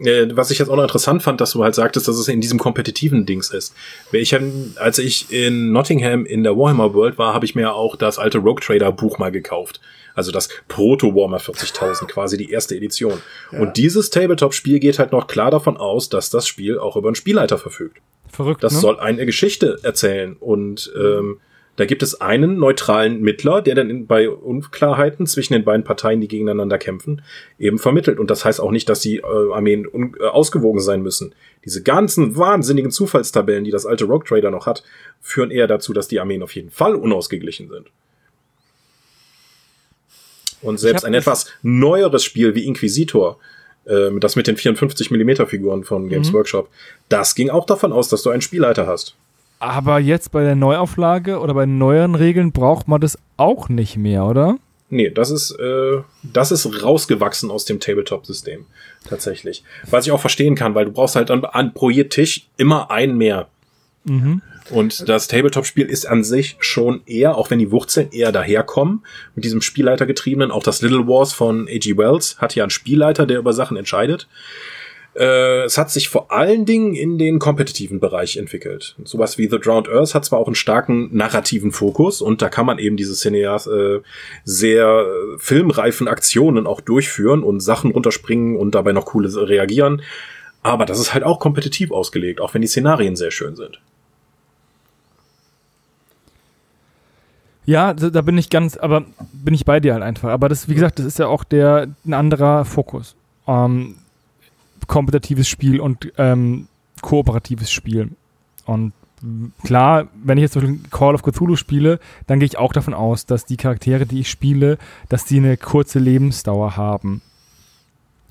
Äh, was ich jetzt auch noch interessant fand, dass du halt sagtest, dass es in diesem kompetitiven Dings ist. Ich, hab- als ich in Nottingham in der Warhammer World war, habe ich mir auch das alte Rogue Trader Buch mal gekauft. Also das Proto Warhammer 40.000, quasi die erste Edition. Und dieses Tabletop-Spiel geht halt noch klar davon aus, dass das Spiel auch über einen Spielleiter verfügt. Verrückt, Das ne? soll eine Geschichte erzählen. Und ähm, da gibt es einen neutralen Mittler, der dann in, bei Unklarheiten zwischen den beiden Parteien, die gegeneinander kämpfen, eben vermittelt. Und das heißt auch nicht, dass die äh, Armeen äh, ausgewogen sein müssen. Diese ganzen wahnsinnigen Zufallstabellen, die das alte Rogue Trader noch hat, führen eher dazu, dass die Armeen auf jeden Fall unausgeglichen sind. Und selbst ein etwas neueres Spiel wie Inquisitor, ähm, das mit den 54 mm Figuren von Games Mhm. Workshop, das ging auch davon aus, dass du einen Spielleiter hast. Aber jetzt bei der Neuauflage oder bei neueren Regeln braucht man das auch nicht mehr, oder? Nee, das ist, äh, das ist rausgewachsen aus dem Tabletop-System. Tatsächlich. Was ich auch verstehen kann, weil du brauchst halt an, an pro je Tisch immer einen mehr. Mhm. Und das Tabletop-Spiel ist an sich schon eher, auch wenn die Wurzeln eher daherkommen, mit diesem Spielleitergetriebenen. Auch das Little Wars von A.G. Wells hat ja einen Spielleiter, der über Sachen entscheidet. Äh, es hat sich vor allen Dingen in den kompetitiven Bereich entwickelt. Sowas wie The Drowned Earth hat zwar auch einen starken narrativen Fokus und da kann man eben diese Cineas äh, sehr filmreifen Aktionen auch durchführen und Sachen runterspringen und dabei noch coole reagieren. Aber das ist halt auch kompetitiv ausgelegt, auch wenn die Szenarien sehr schön sind. Ja, da bin ich ganz, aber bin ich bei dir halt einfach. Aber das, wie gesagt, das ist ja auch der ein anderer Fokus. Ähm, kompetitives Spiel und ähm, kooperatives Spiel. Und klar, wenn ich jetzt zum Beispiel Call of Cthulhu spiele, dann gehe ich auch davon aus, dass die Charaktere, die ich spiele, dass die eine kurze Lebensdauer haben.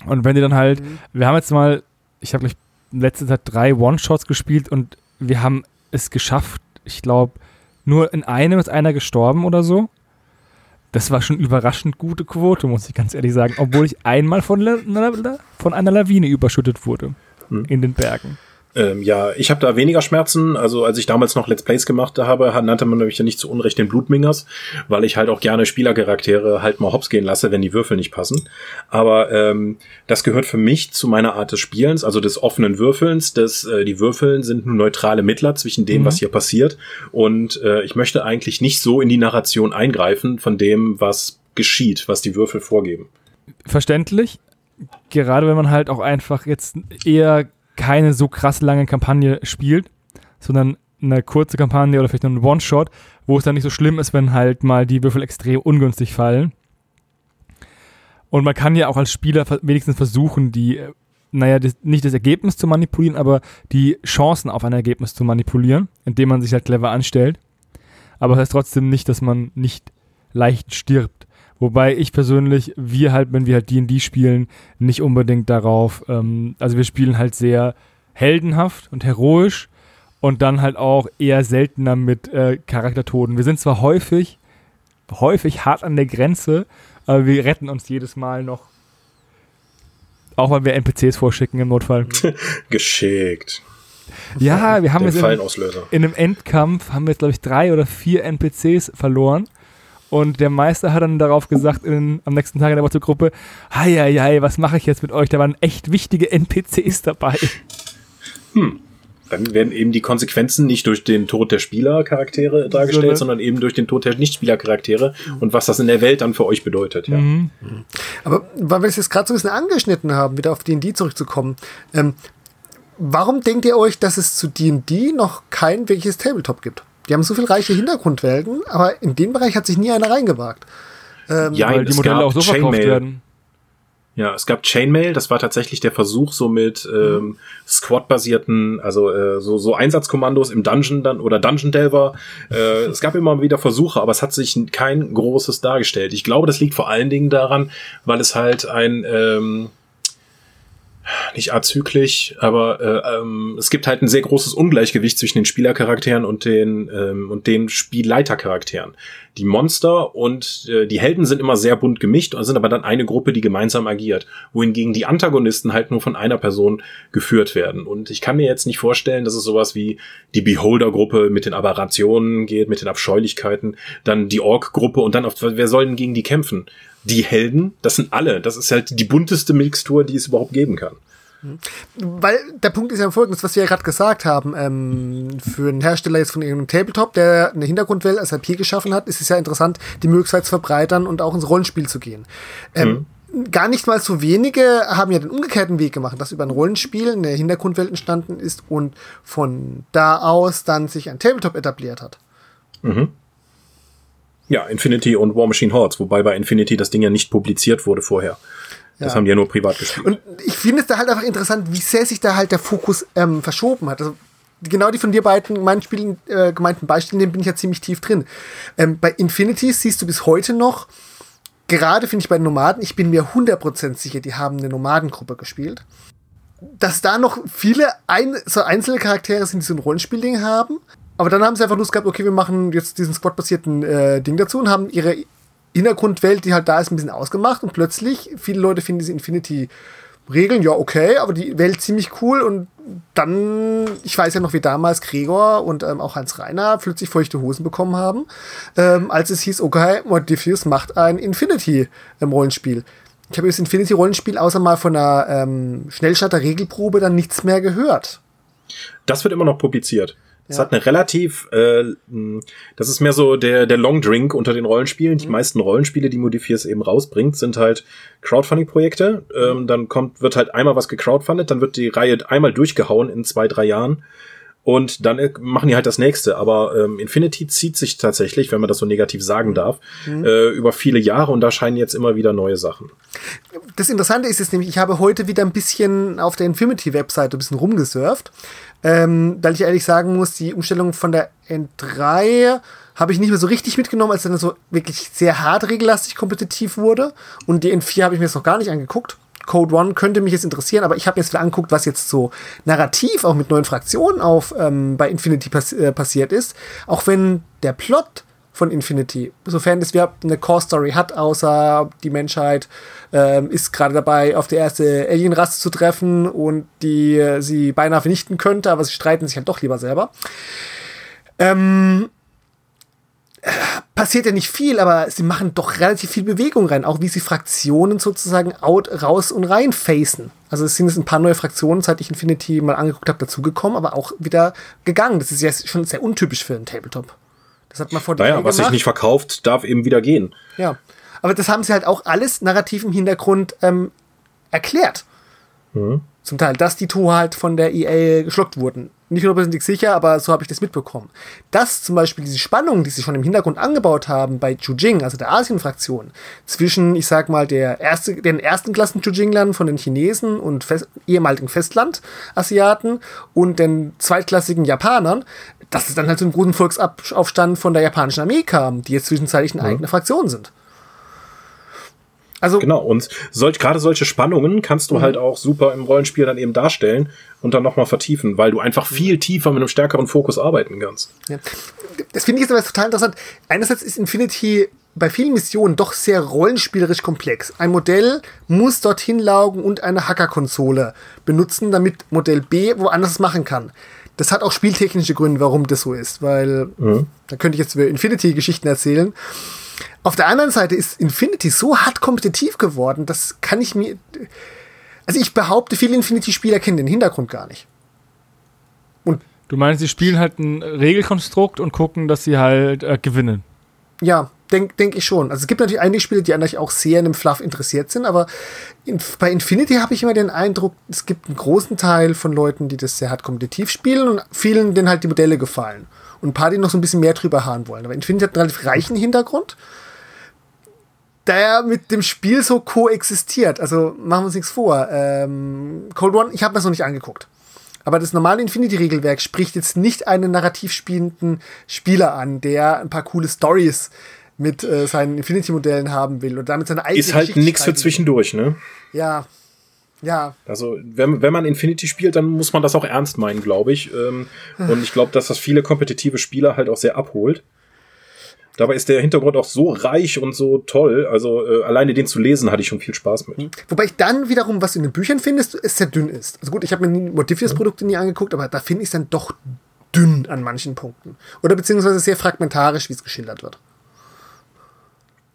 Und wenn die dann halt, mhm. wir haben jetzt mal, ich habe gleich letzte Zeit drei One-Shots gespielt und wir haben es geschafft, ich glaube, nur in einem ist einer gestorben oder so das war schon überraschend gute Quote, muss ich ganz ehrlich sagen, obwohl ich einmal von, von einer Lawine überschüttet wurde hm. in den Bergen. Ähm, ja, ich habe da weniger Schmerzen. Also als ich damals noch Let's Plays gemacht habe, nannte man nämlich ja nicht zu Unrecht den Blutmingers, weil ich halt auch gerne Spielercharaktere halt mal hops gehen lasse, wenn die Würfel nicht passen. Aber ähm, das gehört für mich zu meiner Art des Spielens, also des offenen Würfelns. Des, äh, die Würfeln sind nur neutrale Mittler zwischen dem, mhm. was hier passiert. Und äh, ich möchte eigentlich nicht so in die Narration eingreifen von dem, was geschieht, was die Würfel vorgeben. Verständlich. Gerade wenn man halt auch einfach jetzt eher keine so krass lange Kampagne spielt, sondern eine kurze Kampagne oder vielleicht nur ein One-Shot, wo es dann nicht so schlimm ist, wenn halt mal die Würfel extrem ungünstig fallen. Und man kann ja auch als Spieler wenigstens versuchen, die, naja, das, nicht das Ergebnis zu manipulieren, aber die Chancen auf ein Ergebnis zu manipulieren, indem man sich halt clever anstellt. Aber das heißt trotzdem nicht, dass man nicht leicht stirbt. Wobei ich persönlich, wir halt, wenn wir halt D&D spielen, nicht unbedingt darauf, ähm, also wir spielen halt sehr heldenhaft und heroisch und dann halt auch eher seltener mit äh, Charaktertoden. Wir sind zwar häufig, häufig hart an der Grenze, aber wir retten uns jedes Mal noch. Auch weil wir NPCs vorschicken im Notfall. Geschickt. Ja, wir haben jetzt in, in, einem Endkampf haben wir jetzt, glaube ich, drei oder vier NPCs verloren. Und der Meister hat dann darauf gesagt, in, am nächsten Tag in der WhatsApp-Gruppe, hei, hei, hei, was mache ich jetzt mit euch? Da waren echt wichtige NPCs dabei. Hm. Dann werden eben die Konsequenzen nicht durch den Tod der Spielercharaktere dargestellt, so, sondern eben durch den Tod der Nicht-Spielercharaktere und was das in der Welt dann für euch bedeutet. Ja. Mhm. Aber weil wir es jetzt gerade so ein bisschen angeschnitten haben, wieder auf D&D zurückzukommen, ähm, warum denkt ihr euch, dass es zu D&D noch kein wirkliches Tabletop gibt? Die haben so viel reiche Hintergrundwelten, aber in den Bereich hat sich nie einer reingewagt. Ähm, ja, weil die Modelle auch so verkauft werden. Ja, es gab Chainmail, das war tatsächlich der Versuch, so mit ähm, Squad-basierten, also äh, so, so Einsatzkommandos im Dungeon dann oder Dungeon Delver. Äh, es gab immer wieder Versuche, aber es hat sich kein großes dargestellt. Ich glaube, das liegt vor allen Dingen daran, weil es halt ein ähm, nicht azyklisch, aber äh, ähm, es gibt halt ein sehr großes Ungleichgewicht zwischen den Spielercharakteren und den ähm, und den Spielleitercharakteren. Die Monster und äh, die Helden sind immer sehr bunt gemischt und sind aber dann eine Gruppe, die gemeinsam agiert, wohingegen die Antagonisten halt nur von einer Person geführt werden. Und ich kann mir jetzt nicht vorstellen, dass es sowas wie die Beholder-Gruppe mit den Aberrationen geht, mit den Abscheulichkeiten, dann die Ork-Gruppe und dann auf wer soll denn gegen die kämpfen? Die Helden, das sind alle. Das ist halt die bunteste Mixtur, die es überhaupt geben kann. Weil der Punkt ist ja folgendes, was wir ja gerade gesagt haben. Ähm, für einen Hersteller jetzt von irgendeinem Tabletop, der eine Hintergrundwelt als IP geschaffen hat, ist es ja interessant, die Möglichkeit zu verbreitern und auch ins Rollenspiel zu gehen. Ähm, mhm. Gar nicht mal so wenige haben ja den umgekehrten Weg gemacht, dass über ein Rollenspiel eine Hintergrundwelt entstanden ist und von da aus dann sich ein Tabletop etabliert hat. Mhm. Ja, Infinity und War Machine Hordes, wobei bei Infinity das Ding ja nicht publiziert wurde vorher. Das ja. haben die ja nur privat gespielt. Und ich finde es da halt einfach interessant, wie sehr sich da halt der Fokus ähm, verschoben hat. Also genau die von dir beiden meinen Spielen, äh, gemeinten Beispielen, dem bin ich ja ziemlich tief drin. Ähm, bei Infinity siehst du bis heute noch, gerade finde ich bei den Nomaden, ich bin mir 100% sicher, die haben eine Nomadengruppe gespielt. Dass da noch viele ein, so einzelne Charaktere sind, die so ein Rollenspielding haben, aber dann haben sie einfach Lust gehabt, okay, wir machen jetzt diesen Squad-basierten äh, Ding dazu und haben ihre Hintergrundwelt, die halt da ist, ein bisschen ausgemacht und plötzlich, viele Leute finden diese Infinity Regeln, ja, okay, aber die Welt ziemlich cool und dann, ich weiß ja noch, wie damals Gregor und ähm, auch Hans Reiner plötzlich feuchte Hosen bekommen haben, ähm, als es hieß, okay, Modifius macht ein Infinity-Rollenspiel. ich habe das Infinity-Rollenspiel außer mal von einer ähm, Schnellstarter-Regelprobe dann nichts mehr gehört. Das wird immer noch publiziert. Es ja. hat eine relativ, äh, das ist mehr so der, der Long Drink unter den Rollenspielen. Mhm. Die meisten Rollenspiele, die Modifiers eben rausbringt, sind halt Crowdfunding-Projekte. Ähm, dann kommt, wird halt einmal was gecrowdfundet, dann wird die Reihe einmal durchgehauen in zwei, drei Jahren. Und dann äh, machen die halt das nächste. Aber ähm, Infinity zieht sich tatsächlich, wenn man das so negativ sagen darf, mhm. äh, über viele Jahre und da scheinen jetzt immer wieder neue Sachen. Das Interessante ist jetzt nämlich, ich habe heute wieder ein bisschen auf der Infinity-Webseite ein bisschen rumgesurft ähm, weil ich ehrlich sagen muss, die Umstellung von der N3 habe ich nicht mehr so richtig mitgenommen, als dann so wirklich sehr hart regellastig kompetitiv wurde. Und die N4 habe ich mir jetzt noch gar nicht angeguckt. Code One könnte mich jetzt interessieren, aber ich habe jetzt wieder angeguckt, was jetzt so narrativ auch mit neuen Fraktionen auf ähm, bei Infinity pass äh, passiert ist. Auch wenn der Plot von Infinity. Sofern es überhaupt eine Core-Story hat, außer die Menschheit ähm, ist gerade dabei, auf die erste Alien-Rasse zu treffen und die äh, sie beinahe vernichten könnte, aber sie streiten sich halt doch lieber selber. Ähm, passiert ja nicht viel, aber sie machen doch relativ viel Bewegung rein, auch wie sie Fraktionen sozusagen out, raus und rein facen. Also es sind jetzt ein paar neue Fraktionen, seit ich Infinity mal angeguckt habe, dazugekommen, aber auch wieder gegangen. Das ist ja schon sehr untypisch für einen Tabletop. Das hat man vor Naja, was sich nicht verkauft, darf eben wieder gehen. Ja. Aber das haben sie halt auch alles narrativ im Hintergrund ähm, erklärt. Mhm. Zum Teil, dass die Tore halt von der EA geschluckt wurden nicht hundertprozentig sicher, aber so habe ich das mitbekommen. Dass zum Beispiel diese Spannung, die sie schon im Hintergrund angebaut haben bei Chujing, also der Asien-Fraktion, zwischen, ich sag mal, der erste, den ersten Klassen Chujinglern von den Chinesen und Fest, ehemaligen Festland-Asiaten und den zweitklassigen Japanern, dass es dann halt zu einem großen Volksaufstand von der japanischen Armee kam, die jetzt zwischenzeitlich eine ja. eigene Fraktion sind. Also genau, und solch, gerade solche Spannungen kannst du mhm. halt auch super im Rollenspiel dann eben darstellen und dann nochmal vertiefen, weil du einfach mhm. viel tiefer mit einem stärkeren Fokus arbeiten kannst. Ja. Das finde ich jetzt aber total interessant. Einerseits ist Infinity bei vielen Missionen doch sehr rollenspielerisch komplex. Ein Modell muss dorthin laugen und eine Hackerkonsole benutzen, damit Modell B woanders machen kann. Das hat auch spieltechnische Gründe, warum das so ist, weil mhm. da könnte ich jetzt über Infinity-Geschichten erzählen. Auf der anderen Seite ist Infinity so hart kompetitiv geworden, das kann ich mir. Also ich behaupte, viele Infinity-Spieler kennen den Hintergrund gar nicht. Und du meinst, sie spielen halt ein Regelkonstrukt und gucken, dass sie halt äh, gewinnen. Ja, denke denk ich schon. Also es gibt natürlich einige Spieler, die eigentlich auch sehr in dem Fluff interessiert sind, aber in, bei Infinity habe ich immer den Eindruck, es gibt einen großen Teil von Leuten, die das sehr hart kompetitiv spielen und vielen, denen halt die Modelle gefallen. Und ein paar, die noch so ein bisschen mehr drüber haben wollen. Aber Infinity hat einen relativ reichen Hintergrund der mit dem Spiel so koexistiert. Also machen wir uns nichts vor. Ähm, Cold One, ich habe mir das noch nicht angeguckt. Aber das normale Infinity-Regelwerk spricht jetzt nicht einen narrativ spielenden Spieler an, der ein paar coole Stories mit äh, seinen Infinity-Modellen haben will und damit seine eigene Ist halt nichts für zwischendurch, ne? Ja. Ja. Also, wenn, wenn man Infinity spielt, dann muss man das auch ernst meinen, glaube ich. Ähm, und ich glaube, dass das viele kompetitive Spieler halt auch sehr abholt. Dabei ist der Hintergrund auch so reich und so toll. Also äh, alleine den zu lesen hatte ich schon viel Spaß mit. Wobei ich dann wiederum, was du in den Büchern findest, es sehr dünn ist. Also gut, ich habe mir die Modifius-Produkte nie angeguckt, aber da finde ich es dann doch dünn an manchen Punkten. Oder beziehungsweise sehr fragmentarisch, wie es geschildert wird.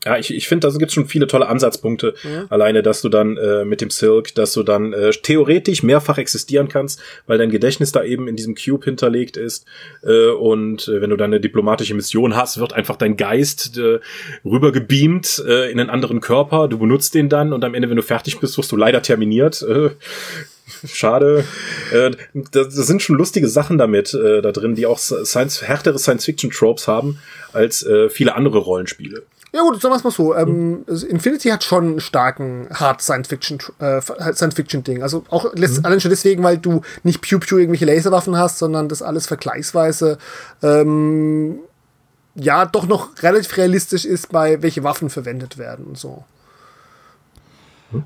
Ja, ich, ich finde, da gibt es schon viele tolle Ansatzpunkte. Ja. Alleine, dass du dann äh, mit dem Silk, dass du dann äh, theoretisch mehrfach existieren kannst, weil dein Gedächtnis da eben in diesem Cube hinterlegt ist. Äh, und äh, wenn du dann eine diplomatische Mission hast, wird einfach dein Geist äh, rübergebeamt äh, in einen anderen Körper. Du benutzt den dann und am Ende, wenn du fertig bist, wirst du leider terminiert. Äh, Schade. Äh, da, da, sind schon lustige Sachen damit äh, da drin, die auch Science, härtere Science-Fiction-Tropes haben als äh, viele andere Rollenspiele. Ja gut, sagen wir es mal so. Ähm, Infinity hat schon einen starken Hard Science-Fiction äh, Science-Fiction-Ding. Also auch mhm. allein schon deswegen, weil du nicht Pew-Pew irgendwelche Laserwaffen hast, sondern das alles vergleichsweise ähm, ja doch noch relativ realistisch ist, bei welche Waffen verwendet werden und so.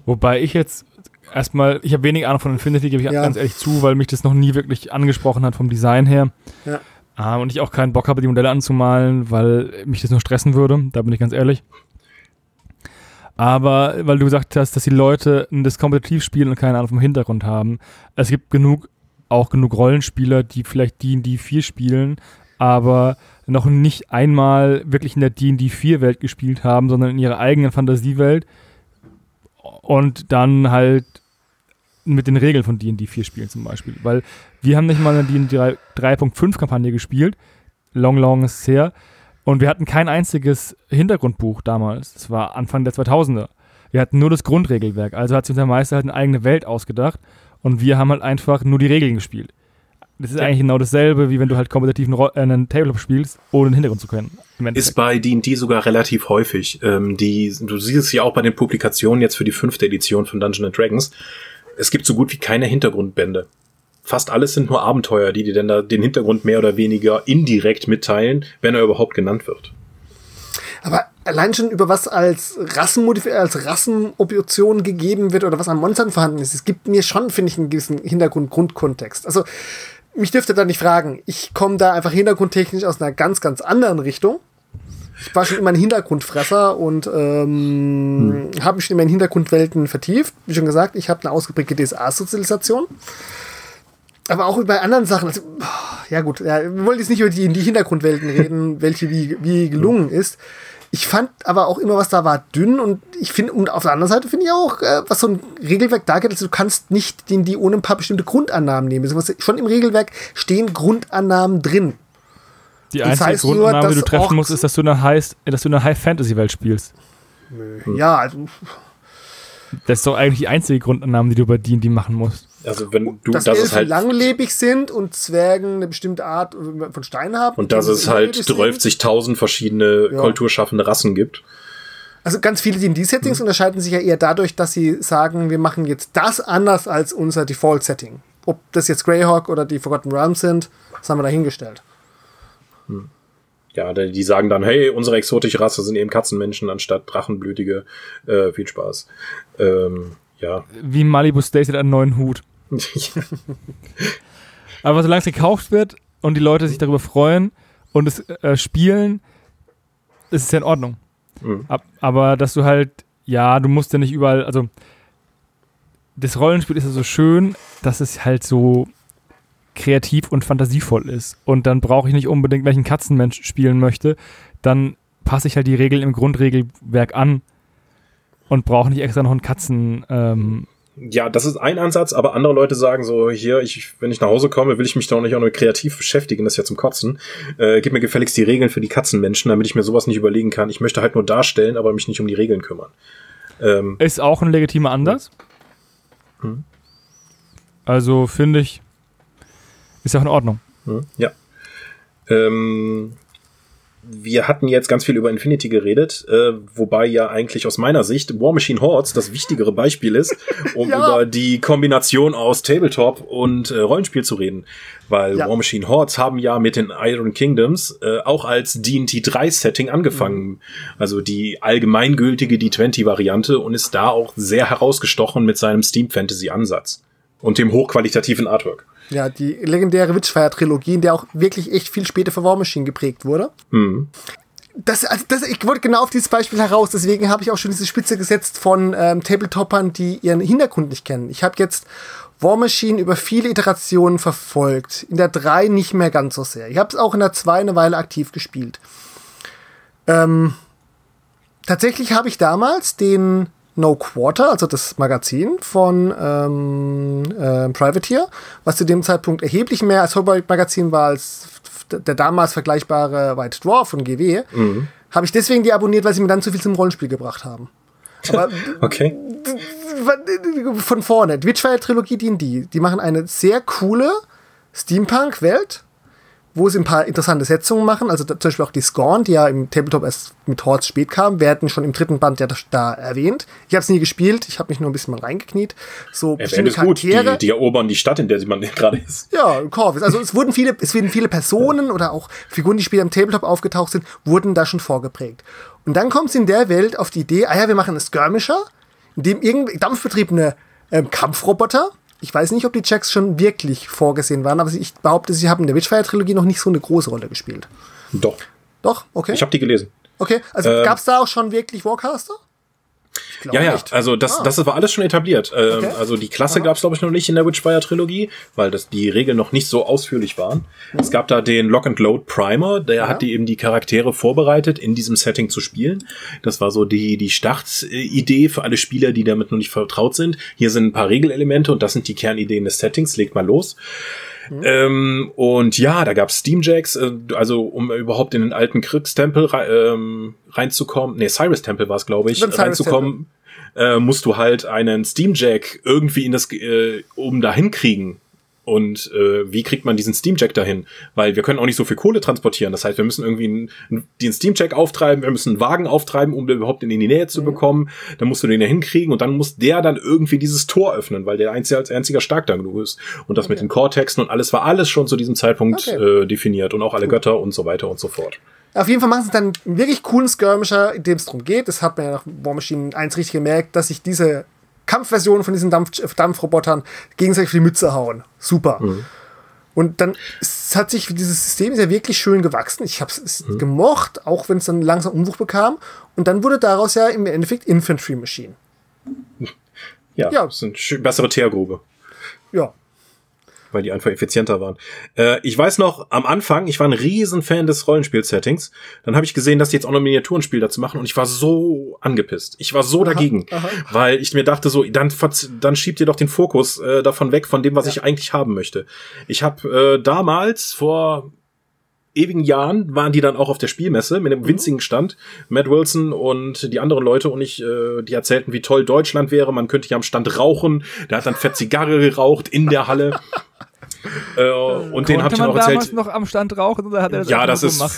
Wobei ich jetzt erstmal, ich habe wenig Ahnung von Infinity, gebe ich ja. ganz ehrlich zu, weil mich das noch nie wirklich angesprochen hat vom Design her. Ja. Ah, und ich auch keinen Bock habe, die Modelle anzumalen, weil mich das nur stressen würde. Da bin ich ganz ehrlich. Aber weil du gesagt hast, dass die Leute das kompetitiv spielen und keine Ahnung vom Hintergrund haben. Es gibt genug, auch genug Rollenspieler, die vielleicht D&D 4 spielen, aber noch nicht einmal wirklich in der D&D 4 Welt gespielt haben, sondern in ihrer eigenen Fantasiewelt und dann halt mit den Regeln von D&D 4 spielen zum Beispiel. Weil wir haben nicht mal eine D&D 3.5 Kampagne gespielt, long, long ist es her, und wir hatten kein einziges Hintergrundbuch damals. Das war Anfang der 2000er. Wir hatten nur das Grundregelwerk. Also hat sich unser Meister halt eine eigene Welt ausgedacht und wir haben halt einfach nur die Regeln gespielt. Das ist ja. eigentlich genau dasselbe, wie wenn du halt kompetitiv einen, äh, einen Tabletop spielst, ohne den Hintergrund zu können. Ist bei D&D sogar relativ häufig. Ähm, die, du siehst es ja auch bei den Publikationen jetzt für die fünfte Edition von Dungeons Dragons. Es gibt so gut wie keine Hintergrundbände fast alles sind nur Abenteuer, die dir dann da den Hintergrund mehr oder weniger indirekt mitteilen, wenn er überhaupt genannt wird. Aber allein schon über was als Rassenmodif als Rassenoption gegeben wird oder was an Monstern vorhanden ist, es gibt mir schon, finde ich, einen gewissen Hintergrund, Grundkontext. Also, mich dürfte da nicht fragen. Ich komme da einfach hintergrundtechnisch aus einer ganz, ganz anderen Richtung. Ich war schon immer ein Hintergrundfresser und ähm, hm. habe mich in meinen Hintergrundwelten vertieft. Wie schon gesagt, ich habe eine ausgeprägte DSA-Sozialisation aber auch bei anderen Sachen. Also, ja gut, ja, wir wollen jetzt nicht über die, die Hintergrundwelten reden, welche wie, wie gelungen ist. Ich fand aber auch immer, was da war, dünn und ich finde, und auf der anderen Seite finde ich auch, äh, was so ein Regelwerk da geht, also du kannst nicht den, die ohne ein paar bestimmte Grundannahmen nehmen. Also schon im Regelwerk stehen Grundannahmen drin. Die einzige das heißt Grundannahme, nur, die du treffen musst, ist, dass du eine High, dass du eine High-Fantasy-Welt spielst. Ja, also. Das ist doch eigentlich die einzige Grundannahme, die du bei D&D machen musst. Also wenn du, dass das Elfen halt langlebig sind und Zwergen eine bestimmte Art von Stein haben. Und dass es halt 12.000 verschiedene ja. kulturschaffende Rassen gibt. Also ganz viele D&D-Settings mhm. unterscheiden sich ja eher dadurch, dass sie sagen, wir machen jetzt das anders als unser Default-Setting. Ob das jetzt Greyhawk oder die Forgotten Realms sind, das haben wir dahingestellt. Hm. Ja, die sagen dann, hey, unsere exotische Rasse sind eben Katzenmenschen anstatt Drachenblütige. Äh, viel Spaß. Ähm, ja. Wie Malibu hat einen neuen Hut. Aber solange es gekauft wird und die Leute sich darüber freuen und es äh, spielen, ist es ja in Ordnung. Mhm. Aber dass du halt, ja, du musst ja nicht überall, also das Rollenspiel ist ja so schön, dass es halt so kreativ und fantasievoll ist. Und dann brauche ich nicht unbedingt, wenn ich einen Katzenmensch spielen möchte, dann passe ich halt die Regeln im Grundregelwerk an und brauche nicht extra noch einen Katzen. Ähm, ja, das ist ein Ansatz, aber andere Leute sagen so, hier, ich, wenn ich nach Hause komme, will ich mich doch nicht auch noch kreativ beschäftigen, das ist ja zum Kotzen. Äh, gib mir gefälligst die Regeln für die Katzenmenschen, damit ich mir sowas nicht überlegen kann. Ich möchte halt nur darstellen, aber mich nicht um die Regeln kümmern. Ähm, ist auch ein legitimer Ansatz. Hm. Also finde ich, ist ja auch in Ordnung. Hm, ja. Ähm, wir hatten jetzt ganz viel über Infinity geredet, äh, wobei ja eigentlich aus meiner Sicht War Machine Hordes das wichtigere Beispiel ist, um ja. über die Kombination aus Tabletop und äh, Rollenspiel zu reden. Weil ja. War Machine Hordes haben ja mit den Iron Kingdoms äh, auch als D&T 3 Setting angefangen. Mhm. Also die allgemeingültige D20 Variante und ist da auch sehr herausgestochen mit seinem Steam Fantasy Ansatz und dem hochqualitativen Artwork. Ja, die legendäre Witchfire-Trilogie, in der auch wirklich echt viel später für War Machine geprägt wurde. Mhm. Das, also das, ich wollte genau auf dieses Beispiel heraus, deswegen habe ich auch schon diese Spitze gesetzt von ähm, Tabletoppern, die ihren Hintergrund nicht kennen. Ich habe jetzt War Machine über viele Iterationen verfolgt. In der 3 nicht mehr ganz so sehr. Ich habe es auch in der 2 eine Weile aktiv gespielt. Ähm, tatsächlich habe ich damals den No Quarter, also das Magazin von ähm, äh, Privateer, was zu dem Zeitpunkt erheblich mehr als Hobby-Magazin war als der damals vergleichbare White Dwarf von GW, mhm. habe ich deswegen die abonniert, weil sie mir dann zu viel zum Rollenspiel gebracht haben. Aber okay. Von vorne, Witchfire Trilogie D&D, die machen eine sehr coole Steampunk-Welt wo sie ein paar interessante Setzungen machen. Also zum Beispiel auch die Scorn, die ja im Tabletop erst mit Hordes spät kam, werden schon im dritten Band ja da erwähnt. Ich habe es nie gespielt, ich habe mich nur ein bisschen mal reingekniet. So bestimmte Charaktere. Gut. Die, die, erobern die Stadt, in der man gerade ist. Ja, Corvus. Also es wurden viele, es werden viele Personen oder auch Figuren, die später im Tabletop aufgetaucht sind, wurden da schon vorgeprägt. Und dann kommt es in der Welt auf die Idee, ah ja, wir machen einen Skirmisher, in dem irgendwie dampfbetriebene ähm, Kampfroboter ich weiß nicht, ob die Checks schon wirklich vorgesehen waren, aber ich behaupte, sie haben in der Witchfire-Trilogie noch nicht so eine große Rolle gespielt. Doch. Doch, okay. Ich habe die gelesen. Okay, also äh, gab es da auch schon wirklich Warcaster? Ja, ja, nicht. also das, ah. das war alles schon etabliert. Ähm, okay. Also die Klasse gab es, glaube ich, noch nicht in der Witchfire-Trilogie, weil das die Regeln noch nicht so ausführlich waren. Mhm. Es gab da den Lock-and-Load Primer, der ja. hat die eben die Charaktere vorbereitet, in diesem Setting zu spielen. Das war so die, die Startidee für alle Spieler, die damit noch nicht vertraut sind. Hier sind ein paar Regelelemente und das sind die Kernideen des Settings. Legt mal los. Mhm. Ähm, und ja, da gab's Steamjacks, äh, also um überhaupt in den alten Kriegstempel ähm, reinzukommen. Nee, Cyrus Tempel war es, glaube ich, reinzukommen, äh, musst du halt einen Steamjack irgendwie in das äh, oben dahin kriegen. Und äh, wie kriegt man diesen Steamjack dahin? Weil wir können auch nicht so viel Kohle transportieren. Das heißt, wir müssen irgendwie einen, den Steamjack auftreiben, wir müssen einen Wagen auftreiben, um den überhaupt in die Nähe zu mhm. bekommen. Dann musst du den da hinkriegen und dann muss der dann irgendwie dieses Tor öffnen, weil der einzige als einziger stark da genug ist. Und das okay. mit den Cortexen und alles war alles schon zu diesem Zeitpunkt okay. äh, definiert und auch alle Götter und so weiter und so fort. Auf jeden Fall machen sie dann einen wirklich coolen Skirmisher, in dem es darum geht. Das hat man ja nach War Machine 1 richtig gemerkt, dass sich diese Kampfversionen von diesen Dampf Dampfrobotern gegenseitig auf die Mütze hauen. Super. Mhm. Und dann es hat sich dieses System ist ja wirklich schön gewachsen. Ich habe es mhm. gemocht, auch wenn es dann langsam Umbruch bekam. Und dann wurde daraus ja im Endeffekt Infantry Machine. Ja, ja. das sind bessere Teergrube. Ja, weil die einfach effizienter waren. Äh, ich weiß noch, am Anfang, ich war ein riesen Fan des Rollenspiel-Settings. Dann habe ich gesehen, dass die jetzt auch noch Miniaturenspiel dazu machen und ich war so angepisst. Ich war so aha, dagegen, aha. weil ich mir dachte so, dann, dann schiebt ihr doch den Fokus äh, davon weg, von dem, was ja. ich eigentlich haben möchte. Ich habe äh, damals vor ewigen Jahren waren die dann auch auf der Spielmesse mit einem mhm. winzigen Stand. Matt Wilson und die anderen Leute und ich, äh, die erzählten, wie toll Deutschland wäre. Man könnte hier am Stand rauchen. Der hat dann fett Zigarre geraucht in der Halle. Äh, und den habe ich noch erzählt. damals noch am Stand rauchen oder hat er das Ja, das ist, gemacht?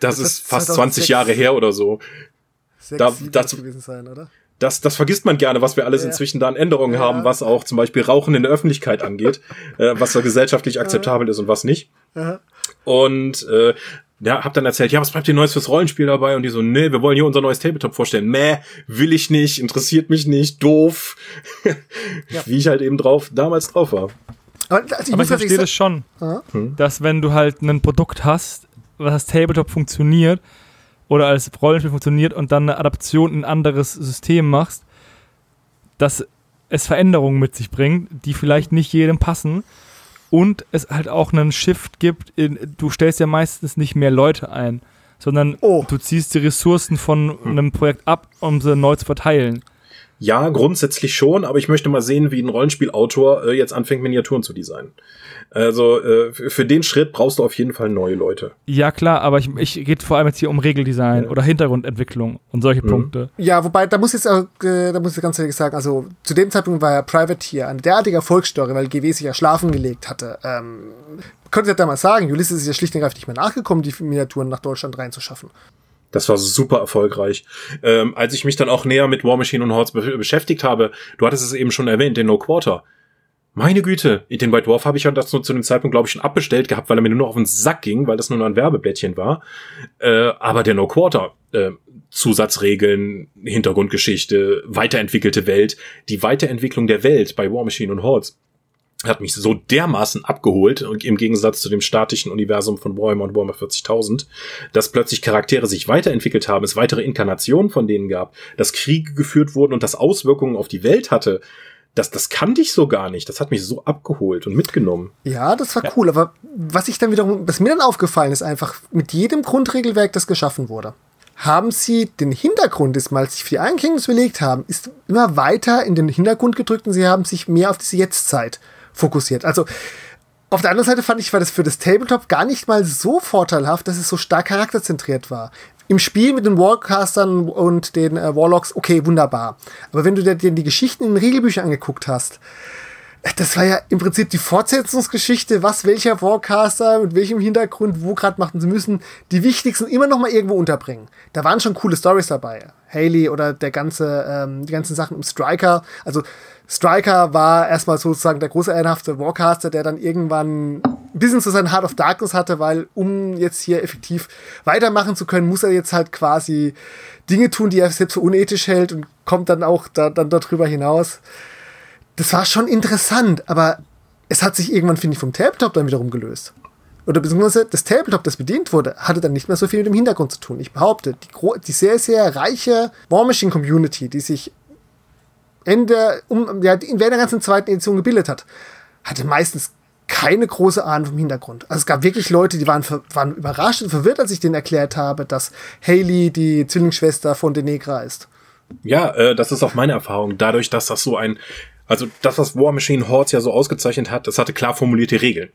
das, das ist fast 20 Jahre her oder so. Sechs, da, das, gewesen sein, oder? das, das vergisst man gerne, was wir alles ja. inzwischen da an Änderungen ja. haben, was auch zum Beispiel Rauchen in der Öffentlichkeit angeht, äh, was da gesellschaftlich akzeptabel ist und was nicht. Ja. Und äh, ja, hab dann erzählt, ja, was bleibt dir Neues fürs Rollenspiel dabei? Und die so, nee, wir wollen hier unser neues Tabletop vorstellen. Mäh, will ich nicht, interessiert mich nicht, doof. ja. Wie ich halt eben drauf, damals drauf war. Aber, also ich, Aber ich verstehe das schon, hm? dass wenn du halt ein Produkt hast, was als Tabletop funktioniert oder als Rollenspiel funktioniert und dann eine Adaption in ein anderes System machst, dass es Veränderungen mit sich bringt, die vielleicht nicht jedem passen und es halt auch einen Shift gibt, in, du stellst ja meistens nicht mehr Leute ein, sondern oh. du ziehst die Ressourcen von hm. einem Projekt ab, um sie neu zu verteilen. Ja, grundsätzlich schon, aber ich möchte mal sehen, wie ein Rollenspielautor äh, jetzt anfängt, Miniaturen zu designen. Also äh, für den Schritt brauchst du auf jeden Fall neue Leute. Ja, klar, aber ich, ich geht vor allem jetzt hier um Regeldesign ja. oder Hintergrundentwicklung und solche mhm. Punkte. Ja, wobei, da muss ich jetzt auch, äh, da muss ich ganz ehrlich sagen, also zu dem Zeitpunkt war ja Privateer eine derartige Erfolgsstory, weil GW sich ja schlafen gelegt hatte. Ähm, könnte ja damals sagen, Ulysses ist ja schlicht und nicht mehr nachgekommen, die Miniaturen nach Deutschland reinzuschaffen. Das war super erfolgreich. Ähm, als ich mich dann auch näher mit War Machine und Hordes be beschäftigt habe, du hattest es eben schon erwähnt, den No Quarter. Meine Güte, den White Dwarf habe ich ja das nur zu dem Zeitpunkt, glaube ich, schon abbestellt gehabt, weil er mir nur noch auf den Sack ging, weil das nur noch ein Werbeblättchen war. Äh, aber der No Quarter, äh, Zusatzregeln, Hintergrundgeschichte, weiterentwickelte Welt, die Weiterentwicklung der Welt bei War Machine und Hordes hat mich so dermaßen abgeholt im Gegensatz zu dem statischen Universum von Warhammer und Warhammer 40.000, dass plötzlich Charaktere sich weiterentwickelt haben, es weitere Inkarnationen von denen gab, dass Kriege geführt wurden und das Auswirkungen auf die Welt hatte das, das kannte ich so gar nicht. Das hat mich so abgeholt und mitgenommen. Ja, das war ja. cool. Aber was ich dann wiederum, was mir dann aufgefallen ist, einfach mit jedem Grundregelwerk, das geschaffen wurde, haben sie den Hintergrund, das mal sich für die Iron Kingdoms belegt haben, ist immer weiter in den Hintergrund gedrückt und sie haben sich mehr auf diese Jetztzeit fokussiert. Also, auf der anderen Seite fand ich, war das für das Tabletop gar nicht mal so vorteilhaft, dass es so stark charakterzentriert war im Spiel mit den Warcastern und den äh, Warlocks, okay, wunderbar. Aber wenn du dir die Geschichten in den Regelbüchern angeguckt hast, das war ja im Prinzip die Fortsetzungsgeschichte, was welcher Warcaster mit welchem Hintergrund wo gerade macht. Und sie müssen die wichtigsten immer noch mal irgendwo unterbringen. Da waren schon coole Stories dabei. Haley oder der ganze, ähm, die ganzen Sachen um Striker. Also Striker war erstmal sozusagen der große ehrenhafte Warcaster, der dann irgendwann ein bisschen zu seinem Heart of Darkness hatte, weil um jetzt hier effektiv weitermachen zu können, muss er jetzt halt quasi Dinge tun, die er selbst für unethisch hält und kommt dann auch da, dann darüber hinaus. Das war schon interessant, aber es hat sich irgendwann, finde ich, vom Tabletop dann wiederum gelöst. Oder beziehungsweise das Tabletop, das bedient wurde, hatte dann nicht mehr so viel mit dem Hintergrund zu tun. Ich behaupte, die, die sehr, sehr reiche War Machine Community, die sich Ende, um, ja, während der ganzen zweiten Edition gebildet hat, hatte meistens keine große Ahnung vom Hintergrund. Also es gab wirklich Leute, die waren, waren überrascht und verwirrt, als ich denen erklärt habe, dass Haley die Zwillingsschwester von Denegra ist. Ja, äh, das ist auch meine Erfahrung. Dadurch, dass das so ein, also das, was War Machine Hordes ja so ausgezeichnet hat, das hatte klar formulierte Regeln.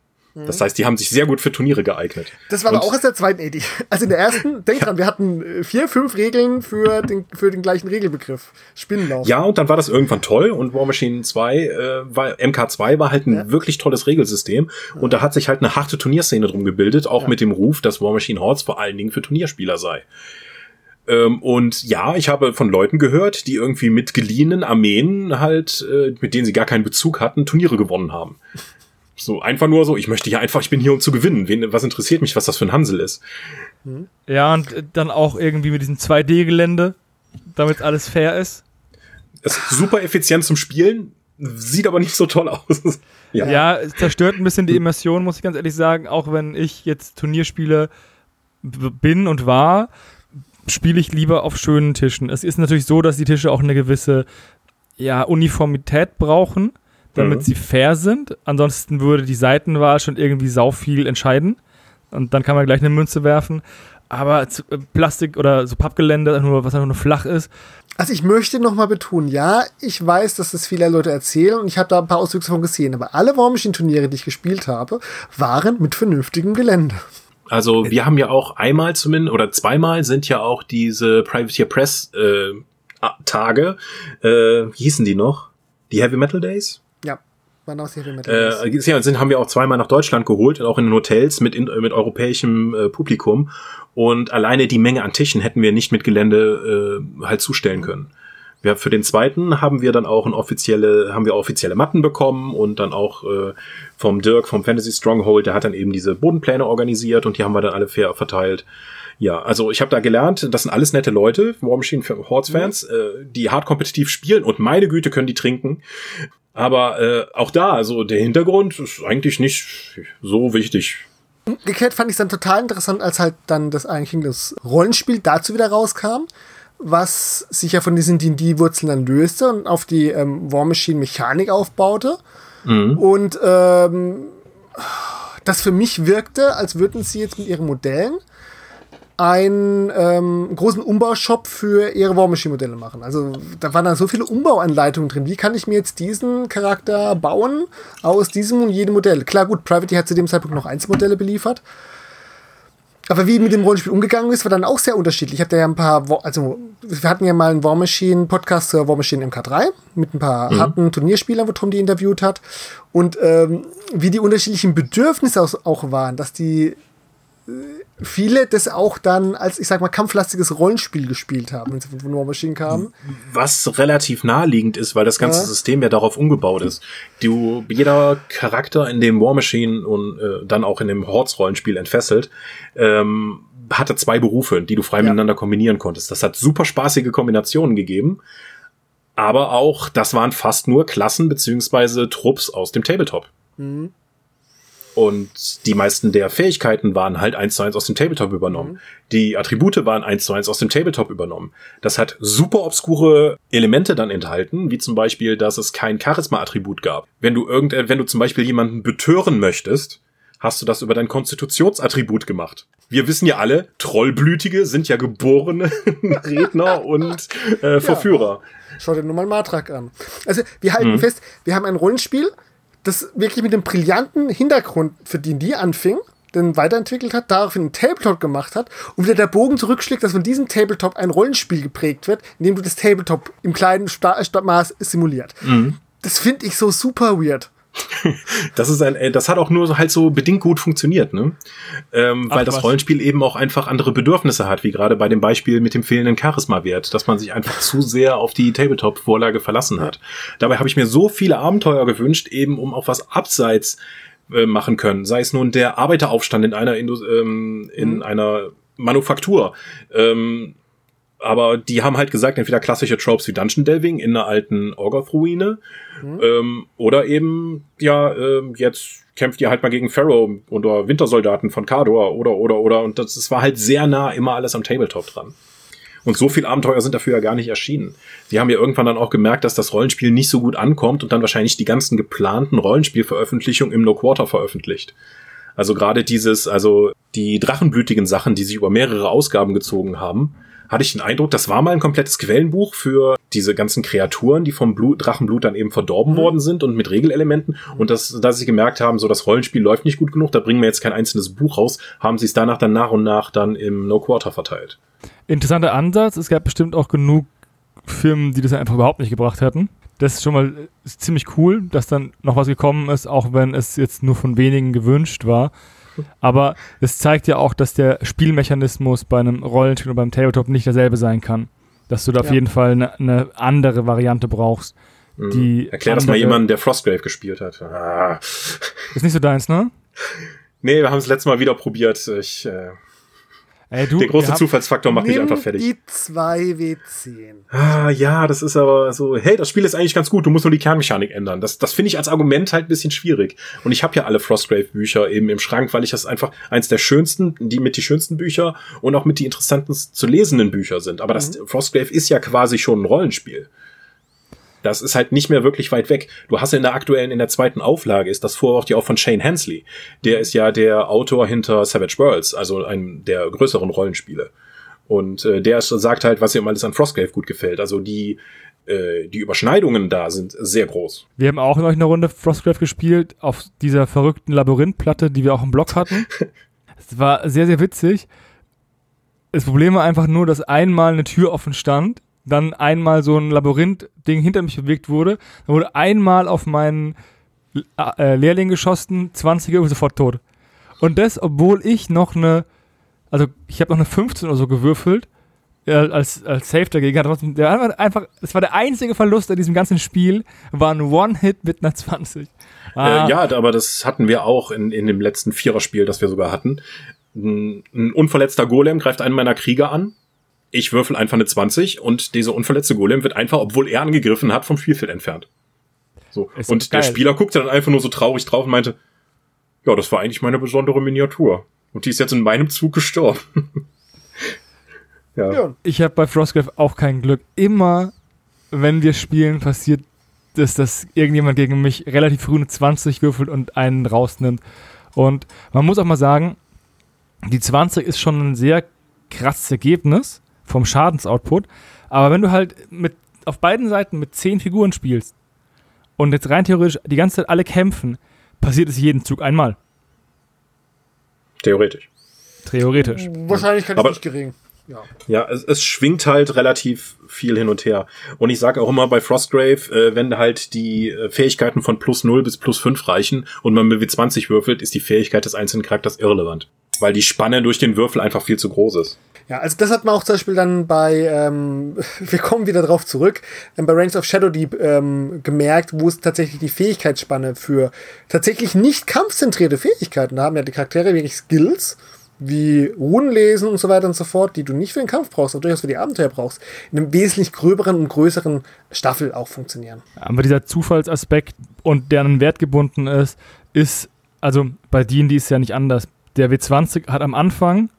Das heißt, die haben sich sehr gut für Turniere geeignet. Das war und aber auch aus der zweiten Edi. Also in der ersten, denk dran, wir hatten äh, vier, fünf Regeln für den, für den gleichen Regelbegriff. Spinnenlauf. Ja, und dann war das irgendwann toll und War Machine 2, äh, war, MK2 war halt ein ja. wirklich tolles Regelsystem und da hat sich halt eine harte Turnierszene drum gebildet, auch ja. mit dem Ruf, dass War Machine Hordes vor allen Dingen für Turnierspieler sei. Ähm, und ja, ich habe von Leuten gehört, die irgendwie mit geliehenen Armeen halt, äh, mit denen sie gar keinen Bezug hatten, Turniere gewonnen haben. So, einfach nur so, ich möchte hier einfach, ich bin hier, um zu gewinnen. Wen, was interessiert mich, was das für ein Hansel ist? Ja, und dann auch irgendwie mit diesem 2D-Gelände, damit alles fair ist. Es ist super effizient zum Spielen, sieht aber nicht so toll aus. ja. ja, es zerstört ein bisschen die Immersion, muss ich ganz ehrlich sagen. Auch wenn ich jetzt Turnierspiele bin und war, spiele ich lieber auf schönen Tischen. Es ist natürlich so, dass die Tische auch eine gewisse ja, Uniformität brauchen damit mhm. sie fair sind. Ansonsten würde die Seitenwahl schon irgendwie sau viel entscheiden. Und dann kann man gleich eine Münze werfen. Aber äh, Plastik oder so Pappgelände, nur, was einfach nur flach ist. Also ich möchte nochmal betonen, ja, ich weiß, dass das viele Leute erzählen und ich habe da ein paar Ausdrücke von gesehen, aber alle War Turniere, die ich gespielt habe, waren mit vernünftigem Gelände. Also wir haben ja auch einmal zumindest oder zweimal sind ja auch diese Privateer Press äh, Tage, äh, wie hießen die noch? Die Heavy Metal Days? Waren auch Serien mit äh, ja, sind, haben wir auch zweimal nach Deutschland geholt, auch in den Hotels mit, in, mit europäischem äh, Publikum. Und alleine die Menge an Tischen hätten wir nicht mit Gelände äh, halt zustellen können. Wir, für den zweiten haben wir dann auch ein offizielle, haben wir offizielle Matten bekommen und dann auch äh, vom Dirk vom Fantasy Stronghold, der hat dann eben diese Bodenpläne organisiert und die haben wir dann alle fair verteilt. Ja, also ich habe da gelernt, das sind alles nette Leute, War Machine Hordes-Fans, mhm. äh, die hart kompetitiv spielen und meine Güte können die trinken. Aber äh, auch da, also der Hintergrund ist eigentlich nicht so wichtig. Umgekehrt fand ich es dann total interessant, als halt dann das eigentlich das Rollenspiel dazu wieder rauskam, was sich ja von diesen D&D-Wurzeln dann löste und auf die ähm, War Machine-Mechanik aufbaute. Mhm. Und ähm, das für mich wirkte, als würden sie jetzt mit ihren Modellen einen ähm, großen Umbaushop für ihre War Machine Modelle machen. Also da waren dann so viele Umbauanleitungen drin. Wie kann ich mir jetzt diesen Charakter bauen aus diesem und jedem Modell? Klar, gut, Private hat zu dem Zeitpunkt noch Einzelmodelle beliefert. Aber wie mit dem Rollenspiel umgegangen ist, war dann auch sehr unterschiedlich. Ich habe da ja ein paar, also wir hatten ja mal einen War Machine Podcast zur War Machine MK3 mit ein paar mhm. harten Turnierspielern, wo Tom die interviewt hat. Und ähm, wie die unterschiedlichen Bedürfnisse auch waren, dass die viele das auch dann als, ich sag mal, kampflastiges Rollenspiel gespielt haben, wenn sie von War Machine kamen. Was relativ naheliegend ist, weil das ganze ja. System ja darauf umgebaut ist. Du, jeder Charakter in dem War Machine und äh, dann auch in dem Hordes-Rollenspiel entfesselt, ähm, hatte zwei Berufe, die du frei ja. miteinander kombinieren konntest. Das hat super spaßige Kombinationen gegeben. Aber auch, das waren fast nur Klassen beziehungsweise Trupps aus dem Tabletop. Mhm. Und die meisten der Fähigkeiten waren halt eins zu eins aus dem Tabletop übernommen. Mhm. Die Attribute waren eins zu eins aus dem Tabletop übernommen. Das hat super obskure Elemente dann enthalten, wie zum Beispiel, dass es kein Charisma-Attribut gab. Wenn du irgend, wenn du zum Beispiel jemanden betören möchtest, hast du das über dein Konstitutionsattribut gemacht. Wir wissen ja alle, Trollblütige sind ja geborene Redner und äh, Verführer. Ja, schau dir nur mal Matrak an. Also wir halten mhm. fest, wir haben ein Rollenspiel, das wirklich mit dem brillanten Hintergrund für D&D anfing, den weiterentwickelt hat, daraufhin einen Tabletop gemacht hat und wieder der Bogen zurückschlägt, dass von diesem Tabletop ein Rollenspiel geprägt wird, in dem du das Tabletop im kleinen Sta Maß simuliert. Mhm. Das finde ich so super weird. das ist ein, äh, das hat auch nur halt so bedingt gut funktioniert, ne? Ähm, weil Ach, das Rollenspiel eben auch einfach andere Bedürfnisse hat, wie gerade bei dem Beispiel mit dem fehlenden Charisma-Wert, dass man sich einfach zu sehr auf die Tabletop-Vorlage verlassen hat. Dabei habe ich mir so viele Abenteuer gewünscht, eben um auch was abseits äh, machen können. Sei es nun der Arbeiteraufstand in einer Indus ähm, in mhm. einer Manufaktur. Ähm, aber die haben halt gesagt, entweder klassische Tropes wie Dungeon Delving in einer alten Orgoth-Ruine mhm. ähm, oder eben, ja, äh, jetzt kämpft ihr halt mal gegen Pharaoh oder Wintersoldaten von Kador oder, oder, oder. Und das, das war halt sehr nah immer alles am Tabletop dran. Und so viel Abenteuer sind dafür ja gar nicht erschienen. Sie haben ja irgendwann dann auch gemerkt, dass das Rollenspiel nicht so gut ankommt und dann wahrscheinlich die ganzen geplanten Rollenspielveröffentlichungen im No Quarter veröffentlicht. Also gerade dieses, also die drachenblütigen Sachen, die sich über mehrere Ausgaben gezogen haben, hatte ich den Eindruck, das war mal ein komplettes Quellenbuch für diese ganzen Kreaturen, die vom Blut, Drachenblut dann eben verdorben mhm. worden sind und mit Regelelementen. Und dass, dass sie gemerkt haben, so das Rollenspiel läuft nicht gut genug, da bringen wir jetzt kein einzelnes Buch raus, haben sie es danach dann nach und nach dann im No Quarter verteilt. Interessanter Ansatz. Es gab bestimmt auch genug Firmen, die das einfach überhaupt nicht gebracht hätten. Das ist schon mal ist ziemlich cool, dass dann noch was gekommen ist, auch wenn es jetzt nur von wenigen gewünscht war. Aber es zeigt ja auch, dass der Spielmechanismus bei einem Rollenspiel oder beim Tabletop nicht derselbe sein kann. Dass du da ja. auf jeden Fall eine, eine andere Variante brauchst. Mhm. Die Erklär das mal jemandem, der Frostgrave gespielt hat. Ah. Ist nicht so deins, ne? Nee, wir haben es letztes Mal wieder probiert. Ich, äh, Ey, du, der große Zufallsfaktor macht mich einfach fertig. Die 2W10. Ah, ja, das ist aber so, hey, das Spiel ist eigentlich ganz gut, du musst nur die Kernmechanik ändern. Das, das finde ich als Argument halt ein bisschen schwierig. Und ich habe ja alle Frostgrave-Bücher eben im Schrank, weil ich das einfach eins der schönsten, die mit die schönsten Bücher und auch mit die interessanten zu lesenden Bücher sind. Aber das mhm. Frostgrave ist ja quasi schon ein Rollenspiel. Das ist halt nicht mehr wirklich weit weg. Du hast in der aktuellen, in der zweiten Auflage ist das Vorwort ja auch von Shane Hensley. Der ist ja der Autor hinter Savage Worlds, also einem der größeren Rollenspiele. Und äh, der sagt halt, was ihm alles an Frostgrave gut gefällt. Also die, äh, die Überschneidungen da sind sehr groß. Wir haben auch in euch eine Runde Frostgrave gespielt auf dieser verrückten Labyrinthplatte, die wir auch im Blog hatten. Es war sehr, sehr witzig. Das Problem war einfach nur, dass einmal eine Tür offen stand dann einmal so ein Labyrinth-Ding hinter mich bewegt wurde. Dann wurde einmal auf meinen äh, Lehrling geschossen, 20er und sofort tot. Und das, obwohl ich noch eine, also ich habe noch eine 15 oder so gewürfelt, äh, als, als Safe dagegen hatte. Der einfach, das war der einzige Verlust in diesem ganzen Spiel, war ein One-Hit mit einer 20. Ah. Äh, ja, aber das hatten wir auch in, in dem letzten Viererspiel, das wir sogar hatten. Ein, ein unverletzter Golem greift einen meiner Krieger an ich würfel einfach eine 20 und dieser unverletzte Golem wird einfach, obwohl er angegriffen hat, vom Spielfeld entfernt. So. Ist und der Spieler guckte dann einfach nur so traurig drauf und meinte, ja, das war eigentlich meine besondere Miniatur. Und die ist jetzt in meinem Zug gestorben. ja. ja. Ich habe bei Frostgrave auch kein Glück. Immer, wenn wir spielen, passiert es, dass irgendjemand gegen mich relativ früh eine 20 würfelt und einen rausnimmt. Und man muss auch mal sagen, die 20 ist schon ein sehr krasses Ergebnis vom Schadensoutput. Aber wenn du halt mit auf beiden Seiten mit zehn Figuren spielst und jetzt rein theoretisch die ganze Zeit alle kämpfen, passiert es jeden Zug einmal. Theoretisch. Theoretisch. Wahrscheinlichkeit ist nicht gering. Ja, ja es, es schwingt halt relativ viel hin und her. Und ich sage auch immer bei Frostgrave, äh, wenn halt die äh, Fähigkeiten von plus 0 bis plus 5 reichen und man mit W20 würfelt, ist die Fähigkeit des einzelnen Charakters irrelevant. Weil die Spanne durch den Würfel einfach viel zu groß ist. Ja, also das hat man auch zum Beispiel dann bei, ähm, wir kommen wieder drauf zurück, bei Ranks of Shadow Deep ähm, gemerkt, wo es tatsächlich die Fähigkeitsspanne für tatsächlich nicht kampfzentrierte Fähigkeiten da haben ja die Charaktere wirklich Skills, wie Runenlesen und so weiter und so fort, die du nicht für den Kampf brauchst, aber durchaus für die Abenteuer brauchst, in einem wesentlich gröberen und größeren Staffel auch funktionieren. Aber dieser Zufallsaspekt und der an Wert gebunden ist, ist, also bei D&D ist ja nicht anders. Der W20 hat am Anfang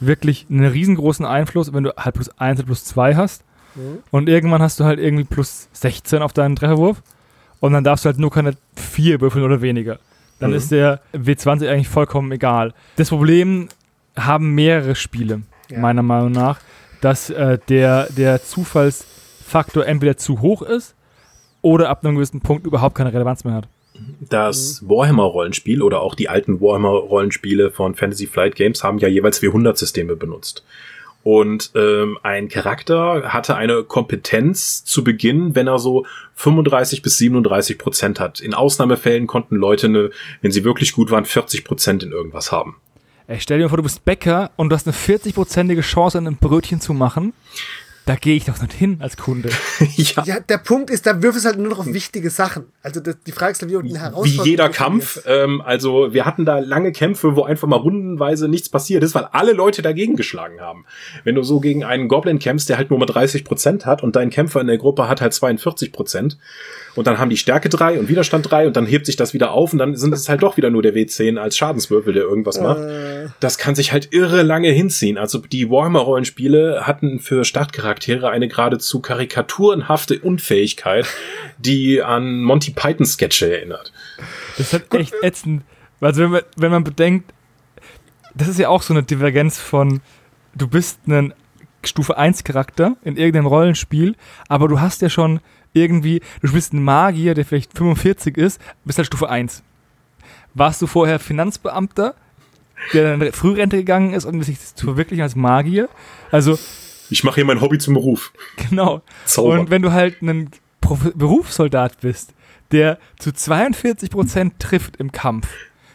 wirklich einen riesengroßen Einfluss, wenn du halt plus 1 und plus 2 hast. Mhm. Und irgendwann hast du halt irgendwie plus 16 auf deinen Trefferwurf. Und dann darfst du halt nur keine 4 würfeln oder weniger. Dann mhm. ist der W20 eigentlich vollkommen egal. Das Problem haben mehrere Spiele, ja. meiner Meinung nach, dass äh, der, der Zufallsfaktor entweder zu hoch ist oder ab einem gewissen Punkt überhaupt keine Relevanz mehr hat das mhm. Warhammer-Rollenspiel oder auch die alten Warhammer-Rollenspiele von Fantasy Flight Games haben ja jeweils 400-Systeme benutzt. Und ähm, ein Charakter hatte eine Kompetenz zu Beginn, wenn er so 35 bis 37 Prozent hat. In Ausnahmefällen konnten Leute, ne, wenn sie wirklich gut waren, 40 Prozent in irgendwas haben. Ey, stell dir vor, du bist Bäcker und du hast eine 40-prozentige Chance, ein Brötchen zu machen da gehe ich doch nicht hin als Kunde. ja. ja. der Punkt ist, da wirft es halt nur noch auf wichtige Sachen. Also das, die Frage ist, wie eine Herausforderung Wie jeder Kampf. Ähm, also wir hatten da lange Kämpfe, wo einfach mal rundenweise nichts passiert ist, weil alle Leute dagegen geschlagen haben. Wenn du so gegen einen Goblin kämpfst, der halt nur mal 30 Prozent hat und dein Kämpfer in der Gruppe hat halt 42 Prozent und dann haben die Stärke drei und Widerstand drei und dann hebt sich das wieder auf und dann sind es halt doch wieder nur der W10 als Schadenswürfel, der irgendwas macht. Äh. das kann sich halt irre lange hinziehen. Also die Warhammer-Rollenspiele hatten für Startcharaktere eine geradezu karikaturenhafte Unfähigkeit, die an Monty Python-Sketche erinnert. Das ist halt echt ätzend. Also wenn man, wenn man bedenkt, das ist ja auch so eine Divergenz von, du bist ein Stufe 1 Charakter in irgendeinem Rollenspiel, aber du hast ja schon irgendwie, du bist ein Magier, der vielleicht 45 ist, bist halt Stufe 1. Warst du vorher Finanzbeamter, der dann Frührente gegangen ist, um sich zu verwirklichen als Magier? Also. Ich mache hier mein Hobby zum Beruf. Genau. Zauber. Und wenn du halt ein Berufssoldat bist, der zu 42% trifft im Kampf,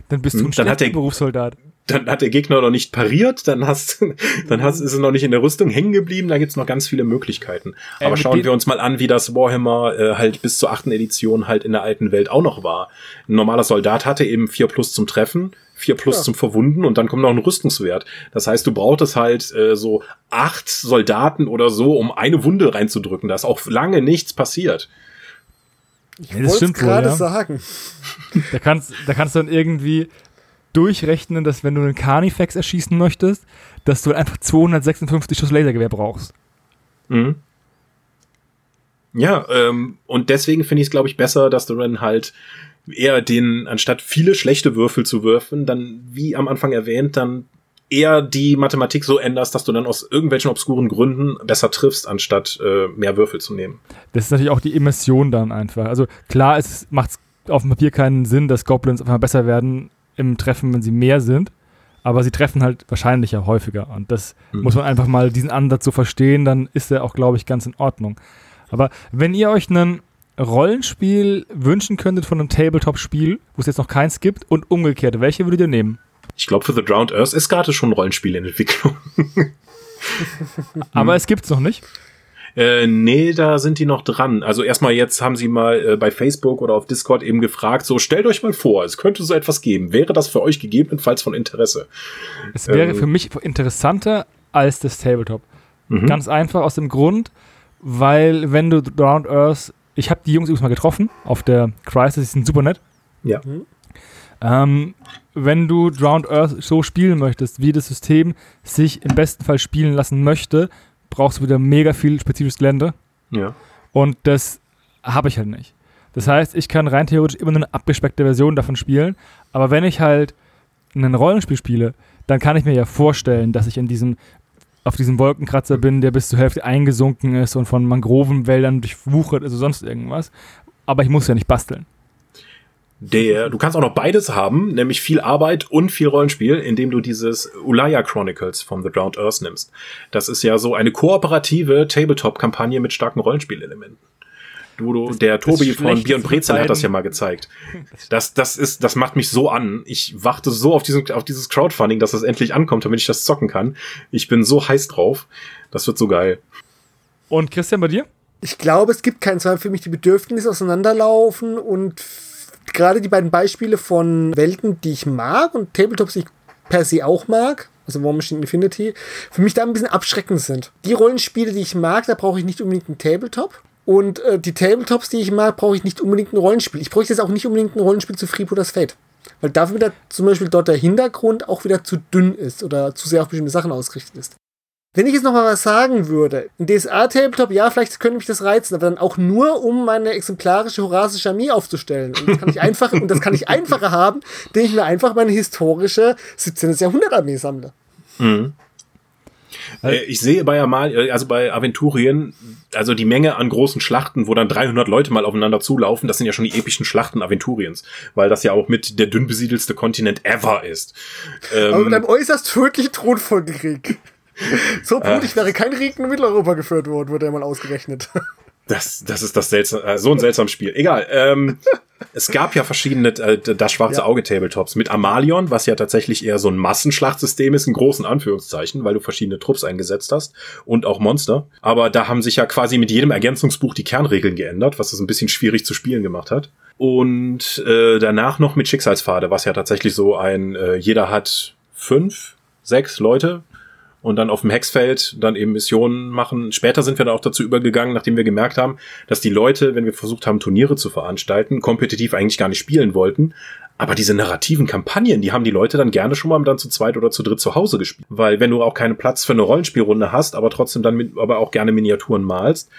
dann bist du hm, ein schlechter Berufssoldat dann hat der Gegner noch nicht pariert, dann hast, dann hast, ist er noch nicht in der Rüstung hängen geblieben, da gibt's noch ganz viele Möglichkeiten. Äh, Aber schauen wir uns mal an, wie das Warhammer äh, halt bis zur achten Edition halt in der alten Welt auch noch war. Ein normaler Soldat hatte eben vier plus zum Treffen, vier plus ja. zum Verwunden und dann kommt noch ein Rüstungswert. Das heißt, du brauchtest halt äh, so acht Soldaten oder so, um eine Wunde reinzudrücken. Da ist auch lange nichts passiert. Ich ja, wollte gerade ja. sagen. Da kannst, da kannst du dann irgendwie durchrechnen, dass wenn du einen Carnifex erschießen möchtest, dass du einfach 256 Schuss Lasergewehr brauchst. Mhm. Ja, ähm, und deswegen finde ich es, glaube ich, besser, dass du dann halt eher den, anstatt viele schlechte Würfel zu würfen, dann, wie am Anfang erwähnt, dann eher die Mathematik so änderst, dass du dann aus irgendwelchen obskuren Gründen besser triffst, anstatt äh, mehr Würfel zu nehmen. Das ist natürlich auch die Immersion dann einfach. Also klar, es macht auf dem Papier keinen Sinn, dass Goblins einfach besser werden im Treffen, wenn sie mehr sind. Aber sie treffen halt wahrscheinlich ja häufiger. Und das mhm. muss man einfach mal diesen Ansatz so verstehen, dann ist er auch, glaube ich, ganz in Ordnung. Aber wenn ihr euch ein Rollenspiel wünschen könntet von einem Tabletop-Spiel, wo es jetzt noch keins gibt, und umgekehrt, welche würdet ihr nehmen? Ich glaube, für The Drowned Earth ist gerade schon ein Rollenspiel in Entwicklung. Aber es gibt es noch nicht. Äh, nee, da sind die noch dran. Also erstmal jetzt haben sie mal äh, bei Facebook oder auf Discord eben gefragt, so stellt euch mal vor, es könnte so etwas geben. Wäre das für euch gegebenenfalls von Interesse? Es wäre ähm, für mich interessanter als das Tabletop. Mhm. Ganz einfach aus dem Grund, weil wenn du Drowned Earth, ich habe die Jungs übrigens mal getroffen auf der Crisis, die sind super nett. Ja. Mhm. Ähm, wenn du Drowned Earth so spielen möchtest, wie das System sich im besten Fall spielen lassen möchte, brauchst du wieder mega viel spezifisches Gelände. Ja. Und das habe ich halt nicht. Das heißt, ich kann rein theoretisch immer nur eine abgespeckte Version davon spielen. Aber wenn ich halt ein Rollenspiel spiele, dann kann ich mir ja vorstellen, dass ich in diesem auf diesem Wolkenkratzer bin, der bis zur Hälfte eingesunken ist und von Mangrovenwäldern durchwuchert ist oder sonst irgendwas. Aber ich muss ja nicht basteln der, du kannst auch noch beides haben, nämlich viel Arbeit und viel Rollenspiel, indem du dieses Ulaya Chronicles von The Drowned Earth nimmst. Das ist ja so eine kooperative Tabletop-Kampagne mit starken Rollenspielelementen. Du, du, der Tobi von Bier und Brezel hat das ja mal gezeigt. Das, das ist, das macht mich so an. Ich warte so auf diesen, auf dieses Crowdfunding, dass das endlich ankommt, damit ich das zocken kann. Ich bin so heiß drauf. Das wird so geil. Und Christian, bei dir? Ich glaube, es gibt keinen Zweifel für mich, die Bedürfnisse auseinanderlaufen und gerade die beiden Beispiele von Welten, die ich mag und Tabletops, die ich per se auch mag, also War Machine Infinity, für mich da ein bisschen abschreckend sind. Die Rollenspiele, die ich mag, da brauche ich nicht unbedingt einen Tabletop. Und äh, die Tabletops, die ich mag, brauche ich nicht unbedingt ein Rollenspiel. Ich bräuchte jetzt auch nicht unbedingt ein Rollenspiel zu Freebooters Fate. Weil dafür wieder zum Beispiel dort der Hintergrund auch wieder zu dünn ist oder zu sehr auf bestimmte Sachen ausgerichtet ist. Wenn ich jetzt noch mal was sagen würde, ein DSA-Tabletop, ja, vielleicht könnte mich das reizen, aber dann auch nur, um meine exemplarische horasische Armee aufzustellen. Und das kann ich einfach, und das kann ich einfacher haben, indem ich mir einfach meine historische 17. Jahrhundert-Armee sammle. Mhm. Äh, ich sehe bei Amal, äh, also bei Aventurien, also die Menge an großen Schlachten, wo dann 300 Leute mal aufeinander zulaufen, das sind ja schon die epischen Schlachten Aventuriens, weil das ja auch mit der dünn besiedelste Kontinent ever ist. Ähm, Aber mit einem äußerst tödlichen Thronfolgekrieg. So blutig äh, wäre kein Krieg in Mitteleuropa geführt worden, wurde ja mal ausgerechnet. Das, das ist das seltsam, äh, so ein seltsames Spiel. Egal. Ähm, es gab ja verschiedene äh, das schwarze ja. Auge Tabletops mit Amalion, was ja tatsächlich eher so ein Massenschlachtsystem ist, in großen Anführungszeichen, weil du verschiedene Trupps eingesetzt hast und auch Monster. Aber da haben sich ja quasi mit jedem Ergänzungsbuch die Kernregeln geändert, was das ein bisschen schwierig zu spielen gemacht hat. Und äh, danach noch mit Schicksalspfade, was ja tatsächlich so ein äh, jeder hat fünf, sechs Leute und dann auf dem Hexfeld dann eben Missionen machen. Später sind wir dann auch dazu übergegangen, nachdem wir gemerkt haben, dass die Leute, wenn wir versucht haben, Turniere zu veranstalten, kompetitiv eigentlich gar nicht spielen wollten, Aber diese narrativen Kampagnen, die haben die Leute dann gerne schon mal dann zu zweit oder zu dritt zu Hause gespielt. Weil wenn du auch keinen Platz für eine Rollenspielrunde hast, aber trotzdem dann mit, aber auch gerne Miniaturen malst,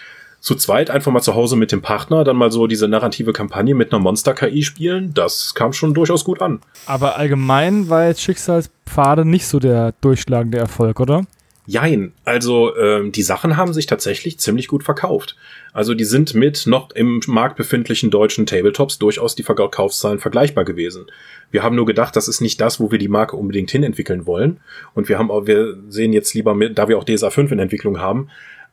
zu zweit einfach mal zu Hause mit dem Partner dann mal so diese narrative Kampagne mit einer Monster-KI spielen, das kam schon durchaus gut an. Aber allgemein war jetzt Schicksalspfade nicht so der durchschlagende Erfolg, oder? Jein, also ähm, die Sachen haben sich tatsächlich ziemlich gut verkauft. Also die sind mit noch im Markt befindlichen deutschen Tabletops durchaus die Verkaufszahlen vergleichbar gewesen. Wir haben nur gedacht, das ist nicht das, wo wir die Marke unbedingt hinentwickeln wollen. Und wir haben auch, wir sehen jetzt lieber mit, da wir auch DSA 5 in Entwicklung haben,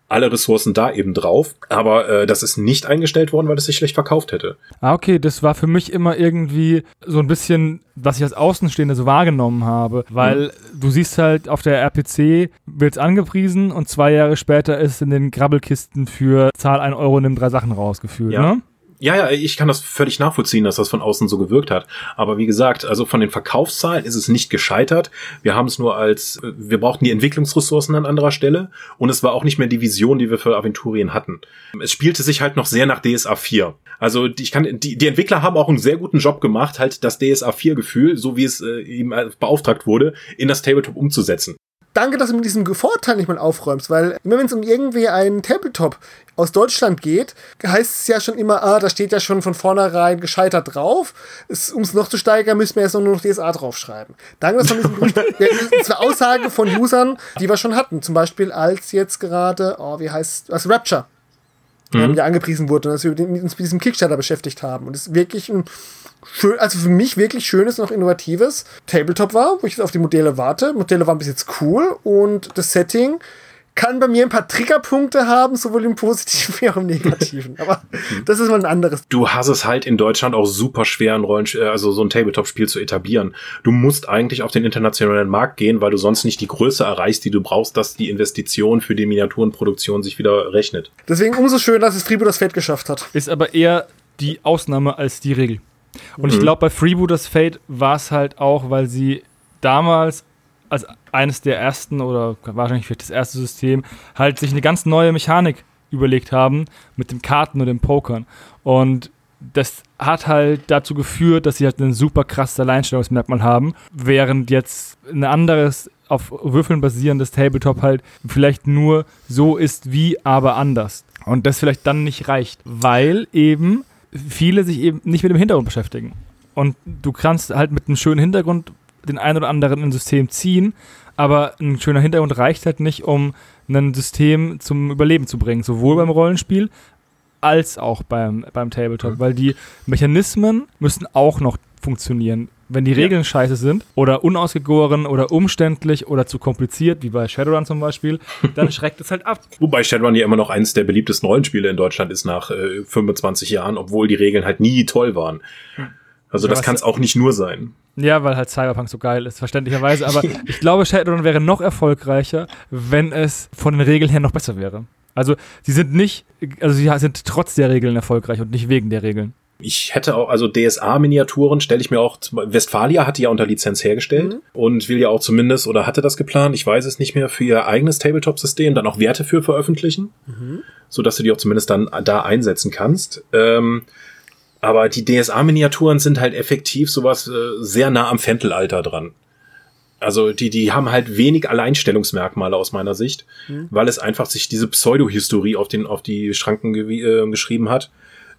alle Ressourcen da eben drauf, aber äh, das ist nicht eingestellt worden, weil es sich schlecht verkauft hätte. Ah, okay, das war für mich immer irgendwie so ein bisschen, was ich als Außenstehende so wahrgenommen habe, weil mhm. du siehst halt auf der RPC wird's angepriesen und zwei Jahre später ist in den Grabbelkisten für Zahl 1 Euro nimm drei Sachen rausgeführt, ja. ne? Ja, ja, ich kann das völlig nachvollziehen, dass das von außen so gewirkt hat. Aber wie gesagt, also von den Verkaufszahlen ist es nicht gescheitert. Wir haben es nur als, wir brauchten die Entwicklungsressourcen an anderer Stelle und es war auch nicht mehr die Vision, die wir für Aventurien hatten. Es spielte sich halt noch sehr nach DSA 4. Also ich kann, die, die Entwickler haben auch einen sehr guten Job gemacht, halt das DSA 4 Gefühl, so wie es äh, ihm beauftragt wurde, in das Tabletop umzusetzen danke, dass du mit diesem Vorteil nicht mal aufräumst, weil immer wenn es um irgendwie einen Tabletop aus Deutschland geht, heißt es ja schon immer, ah, da steht ja schon von vornherein gescheitert drauf. Um es noch zu steigern, müssen wir jetzt nur noch DSA draufschreiben. Danke, dass wir diesen Grund, ja, das war Aussage von Usern, die wir schon hatten. Zum Beispiel als jetzt gerade, oh, wie heißt, was, Rapture. Mhm. ja angepriesen wurde und dass wir uns mit diesem Kickstarter beschäftigt haben. Und es ist wirklich ein schön, also für mich wirklich schönes und auch innovatives Tabletop war, wo ich jetzt auf die Modelle warte. Modelle waren bis jetzt cool und das Setting kann bei mir ein paar Triggerpunkte haben, sowohl im Positiven wie auch im Negativen. Aber das ist mal ein anderes. Du hast es halt in Deutschland auch super schwer, ein Rollen, also so ein Tabletop-Spiel zu etablieren. Du musst eigentlich auf den internationalen Markt gehen, weil du sonst nicht die Größe erreichst, die du brauchst, dass die Investition für die Miniaturenproduktion sich wieder rechnet. Deswegen umso schön, dass es Fribo das Feld geschafft hat. Ist aber eher die Ausnahme als die Regel. Und mhm. ich glaube, bei Freebooters Fate war es halt auch, weil sie damals als eines der ersten oder wahrscheinlich vielleicht das erste System halt sich eine ganz neue Mechanik überlegt haben mit dem Karten und dem Pokern. Und das hat halt dazu geführt, dass sie halt ein super krasses Alleinstellungsmerkmal haben, während jetzt ein anderes auf Würfeln basierendes Tabletop halt vielleicht nur so ist wie, aber anders. Und das vielleicht dann nicht reicht, weil eben viele sich eben nicht mit dem Hintergrund beschäftigen. Und du kannst halt mit einem schönen Hintergrund den einen oder anderen in ein System ziehen, aber ein schöner Hintergrund reicht halt nicht, um ein System zum Überleben zu bringen, sowohl beim Rollenspiel als auch beim, beim Tabletop, mhm. weil die Mechanismen müssen auch noch funktionieren. Wenn die Regeln ja. scheiße sind oder unausgegoren oder umständlich oder zu kompliziert, wie bei Shadowrun zum Beispiel, dann schreckt es halt ab. Wobei Shadowrun ja immer noch eines der beliebtesten Rollenspiele in Deutschland ist nach äh, 25 Jahren, obwohl die Regeln halt nie toll waren. Also ja, das kann es auch nicht nur sein. Ja, weil halt Cyberpunk so geil ist, verständlicherweise. Aber ich glaube, Shadowrun wäre noch erfolgreicher, wenn es von den Regeln her noch besser wäre. Also sie sind nicht, also sie sind trotz der Regeln erfolgreich und nicht wegen der Regeln. Ich hätte auch, also DSA-Miniaturen stelle ich mir auch, Westfalia hat die ja unter Lizenz hergestellt mhm. und will ja auch zumindest, oder hatte das geplant, ich weiß es nicht mehr, für ihr eigenes Tabletop-System dann auch Werte für veröffentlichen, mhm. so dass du die auch zumindest dann da einsetzen kannst. Ähm, aber die DSA-Miniaturen sind halt effektiv sowas äh, sehr nah am Fentelalter dran. Also die, die haben halt wenig Alleinstellungsmerkmale aus meiner Sicht, mhm. weil es einfach sich diese Pseudo-Historie auf, den, auf die Schranken ge äh, geschrieben hat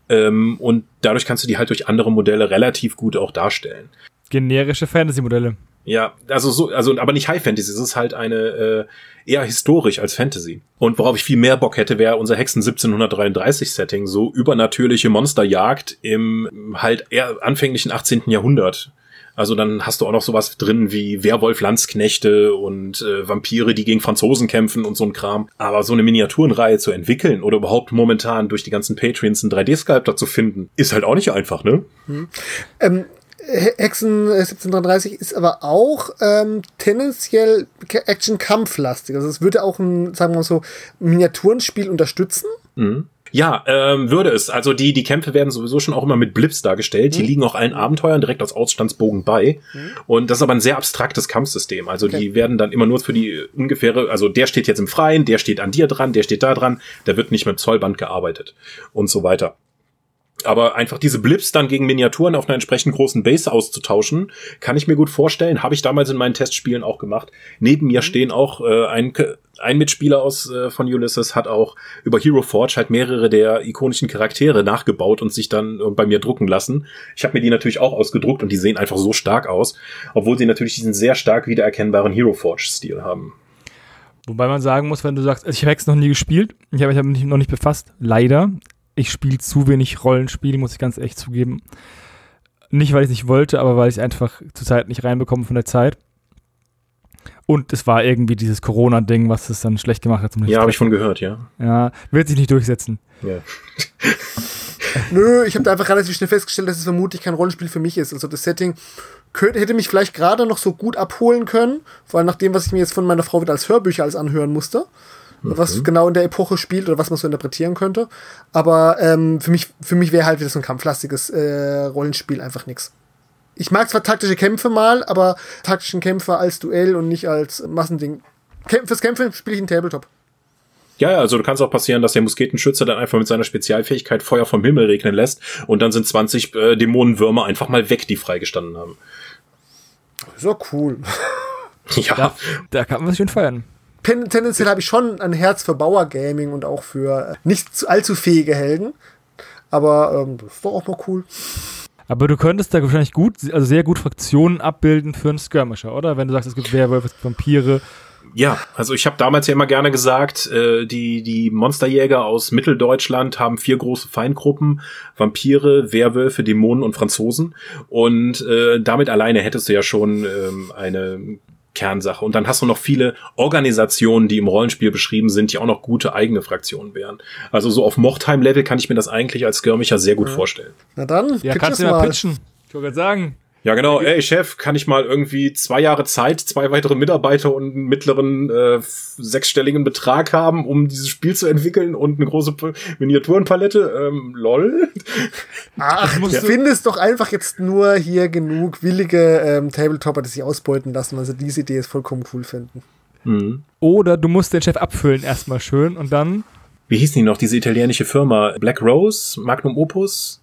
ähm, und dadurch kannst du die halt durch andere Modelle relativ gut auch darstellen. Generische Fantasy-Modelle. Ja, also so, also aber nicht High Fantasy, es ist halt eine äh, eher historisch als Fantasy. Und worauf ich viel mehr Bock hätte, wäre unser Hexen 1733 Setting, so übernatürliche Monsterjagd im halt eher anfänglichen 18. Jahrhundert. Also dann hast du auch noch sowas drin wie Werwolf-Landsknechte und äh, Vampire, die gegen Franzosen kämpfen und so ein Kram. Aber so eine Miniaturenreihe zu entwickeln oder überhaupt momentan durch die ganzen Patreons einen 3D-Sculptor zu finden, ist halt auch nicht einfach, ne? Hm. Ähm, Hexen 1733 ist aber auch ähm, tendenziell Action-Kampflastig. Also es würde auch ein, sagen wir mal so, Miniaturenspiel unterstützen. Mhm. Ja, ähm, würde es. Also die, die Kämpfe werden sowieso schon auch immer mit Blips dargestellt. Mhm. Die liegen auch allen Abenteuern direkt aus Ausstandsbogen bei. Mhm. Und das ist aber ein sehr abstraktes Kampfsystem. Also okay. die werden dann immer nur für die ungefähre, also der steht jetzt im Freien, der steht an dir dran, der steht da dran, der wird nicht mit Zollband gearbeitet und so weiter. Aber einfach diese Blips dann gegen Miniaturen auf einer entsprechend großen Base auszutauschen, kann ich mir gut vorstellen. Habe ich damals in meinen Testspielen auch gemacht. Neben mir stehen auch äh, ein, ein Mitspieler aus äh, von Ulysses hat auch über Hero Forge halt mehrere der ikonischen Charaktere nachgebaut und sich dann äh, bei mir drucken lassen. Ich habe mir die natürlich auch ausgedruckt und die sehen einfach so stark aus, obwohl sie natürlich diesen sehr stark wiedererkennbaren Hero Forge Stil haben. Wobei man sagen muss, wenn du sagst, also ich habe Hex noch nie gespielt, ich habe mich noch nicht befasst, leider. Ich spiele zu wenig Rollenspiele, muss ich ganz echt zugeben. Nicht, weil ich es nicht wollte, aber weil ich es einfach zurzeit nicht reinbekomme von der Zeit. Und es war irgendwie dieses Corona-Ding, was es dann schlecht gemacht hat. Ja, habe ich von gehört, ja. Ja, wird sich nicht durchsetzen. Ja. Nö, ich habe da einfach relativ schnell festgestellt, dass es vermutlich kein Rollenspiel für mich ist. Also das Setting könnte, hätte mich vielleicht gerade noch so gut abholen können, vor allem nach dem, was ich mir jetzt von meiner Frau wieder als Hörbücher alles anhören musste. Mhm. Was genau in der Epoche spielt oder was man so interpretieren könnte. Aber ähm, für mich, für mich wäre halt wieder so ein kampflastiges äh, Rollenspiel einfach nichts. Ich mag zwar taktische Kämpfe mal, aber taktischen Kämpfe als Duell und nicht als Massending. Kämpf, fürs Kämpfen spiele ich einen Tabletop. Ja, also du kannst auch passieren, dass der Musketenschütze dann einfach mit seiner Spezialfähigkeit Feuer vom Himmel regnen lässt und dann sind 20 äh, Dämonenwürmer einfach mal weg, die freigestanden haben. So cool. ja. Da, da kann man sich schön feiern. Tendenziell habe ich schon ein Herz für Bauer-Gaming und auch für nicht allzu fähige Helden. Aber ähm, das ist doch auch mal cool. Aber du könntest da wahrscheinlich gut, also sehr gut Fraktionen abbilden für einen Skirmisher, oder? Wenn du sagst, es gibt Werwölfe, es gibt Vampire, ja, also ich habe damals ja immer gerne gesagt, äh, die, die Monsterjäger aus Mitteldeutschland haben vier große Feindgruppen, Vampire, Werwölfe, Dämonen und Franzosen. Und äh, damit alleine hättest du ja schon ähm, eine Kernsache. Und dann hast du noch viele Organisationen, die im Rollenspiel beschrieben sind, die auch noch gute eigene Fraktionen wären. Also so auf Mochtheim-Level kann ich mir das eigentlich als Skirmisher sehr gut ja. vorstellen. Na dann, ja, kannst du mal pitchen. Ich wollte sagen. Ja, genau. Ey, Chef, kann ich mal irgendwie zwei Jahre Zeit, zwei weitere Mitarbeiter und einen mittleren äh, sechsstelligen Betrag haben, um dieses Spiel zu entwickeln und eine große Miniaturenpalette? Ähm, lol. Ach, du ja. findest doch einfach jetzt nur hier genug willige ähm, Tabletopper, die sich ausbeuten lassen, also diese Idee ist vollkommen cool finden. Mhm. Oder du musst den Chef abfüllen erstmal schön und dann. Wie hieß die noch, diese italienische Firma? Black Rose, Magnum Opus?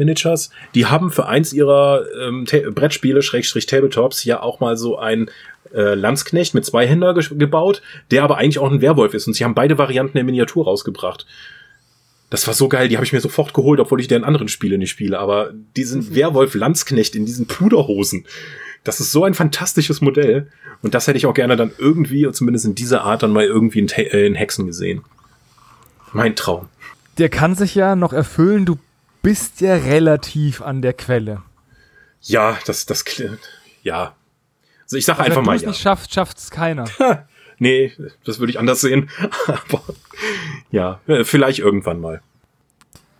Miniatures, die haben für eins ihrer ähm, Brettspiele, Schrägstrich Tabletops, ja auch mal so ein äh, Landsknecht mit zwei Händen ge gebaut, der aber eigentlich auch ein Werwolf ist. Und sie haben beide Varianten der Miniatur rausgebracht. Das war so geil, die habe ich mir sofort geholt, obwohl ich deren anderen Spiele nicht spiele. Aber diesen mhm. Werwolf-Landsknecht in diesen Puderhosen, das ist so ein fantastisches Modell. Und das hätte ich auch gerne dann irgendwie, zumindest in dieser Art, dann mal irgendwie in, äh, in Hexen gesehen. Mein Traum. Der kann sich ja noch erfüllen. Du bist ja relativ an der Quelle. Ja, das, das, ja. Also ich sage also einfach mal ja. Wenn nicht schafft, schafft's keiner. nee, das würde ich anders sehen. Aber ja, äh, vielleicht irgendwann mal.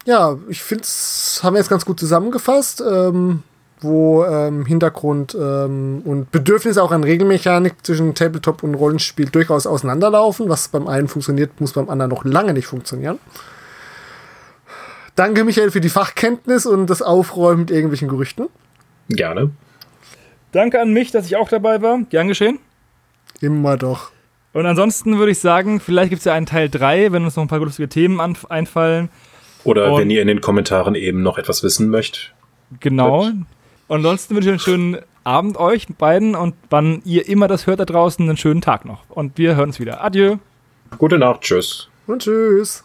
Ja, ich finde es, haben wir jetzt ganz gut zusammengefasst, ähm, wo ähm, Hintergrund ähm, und Bedürfnisse auch an Regelmechanik zwischen Tabletop und Rollenspiel durchaus auseinanderlaufen. Was beim einen funktioniert, muss beim anderen noch lange nicht funktionieren. Danke, Michael, für die Fachkenntnis und das Aufräumen mit irgendwelchen Gerüchten. Gerne. Danke an mich, dass ich auch dabei war. Gern geschehen. Immer doch. Und ansonsten würde ich sagen, vielleicht gibt es ja einen Teil 3, wenn uns noch ein paar lustige Themen einfallen. Oder und wenn ihr in den Kommentaren eben noch etwas wissen möchtet. Genau. Und ansonsten wünsche ich einen schönen Abend euch beiden und wann ihr immer das hört da draußen, einen schönen Tag noch. Und wir hören uns wieder. Adieu. Gute Nacht. Tschüss. Und tschüss.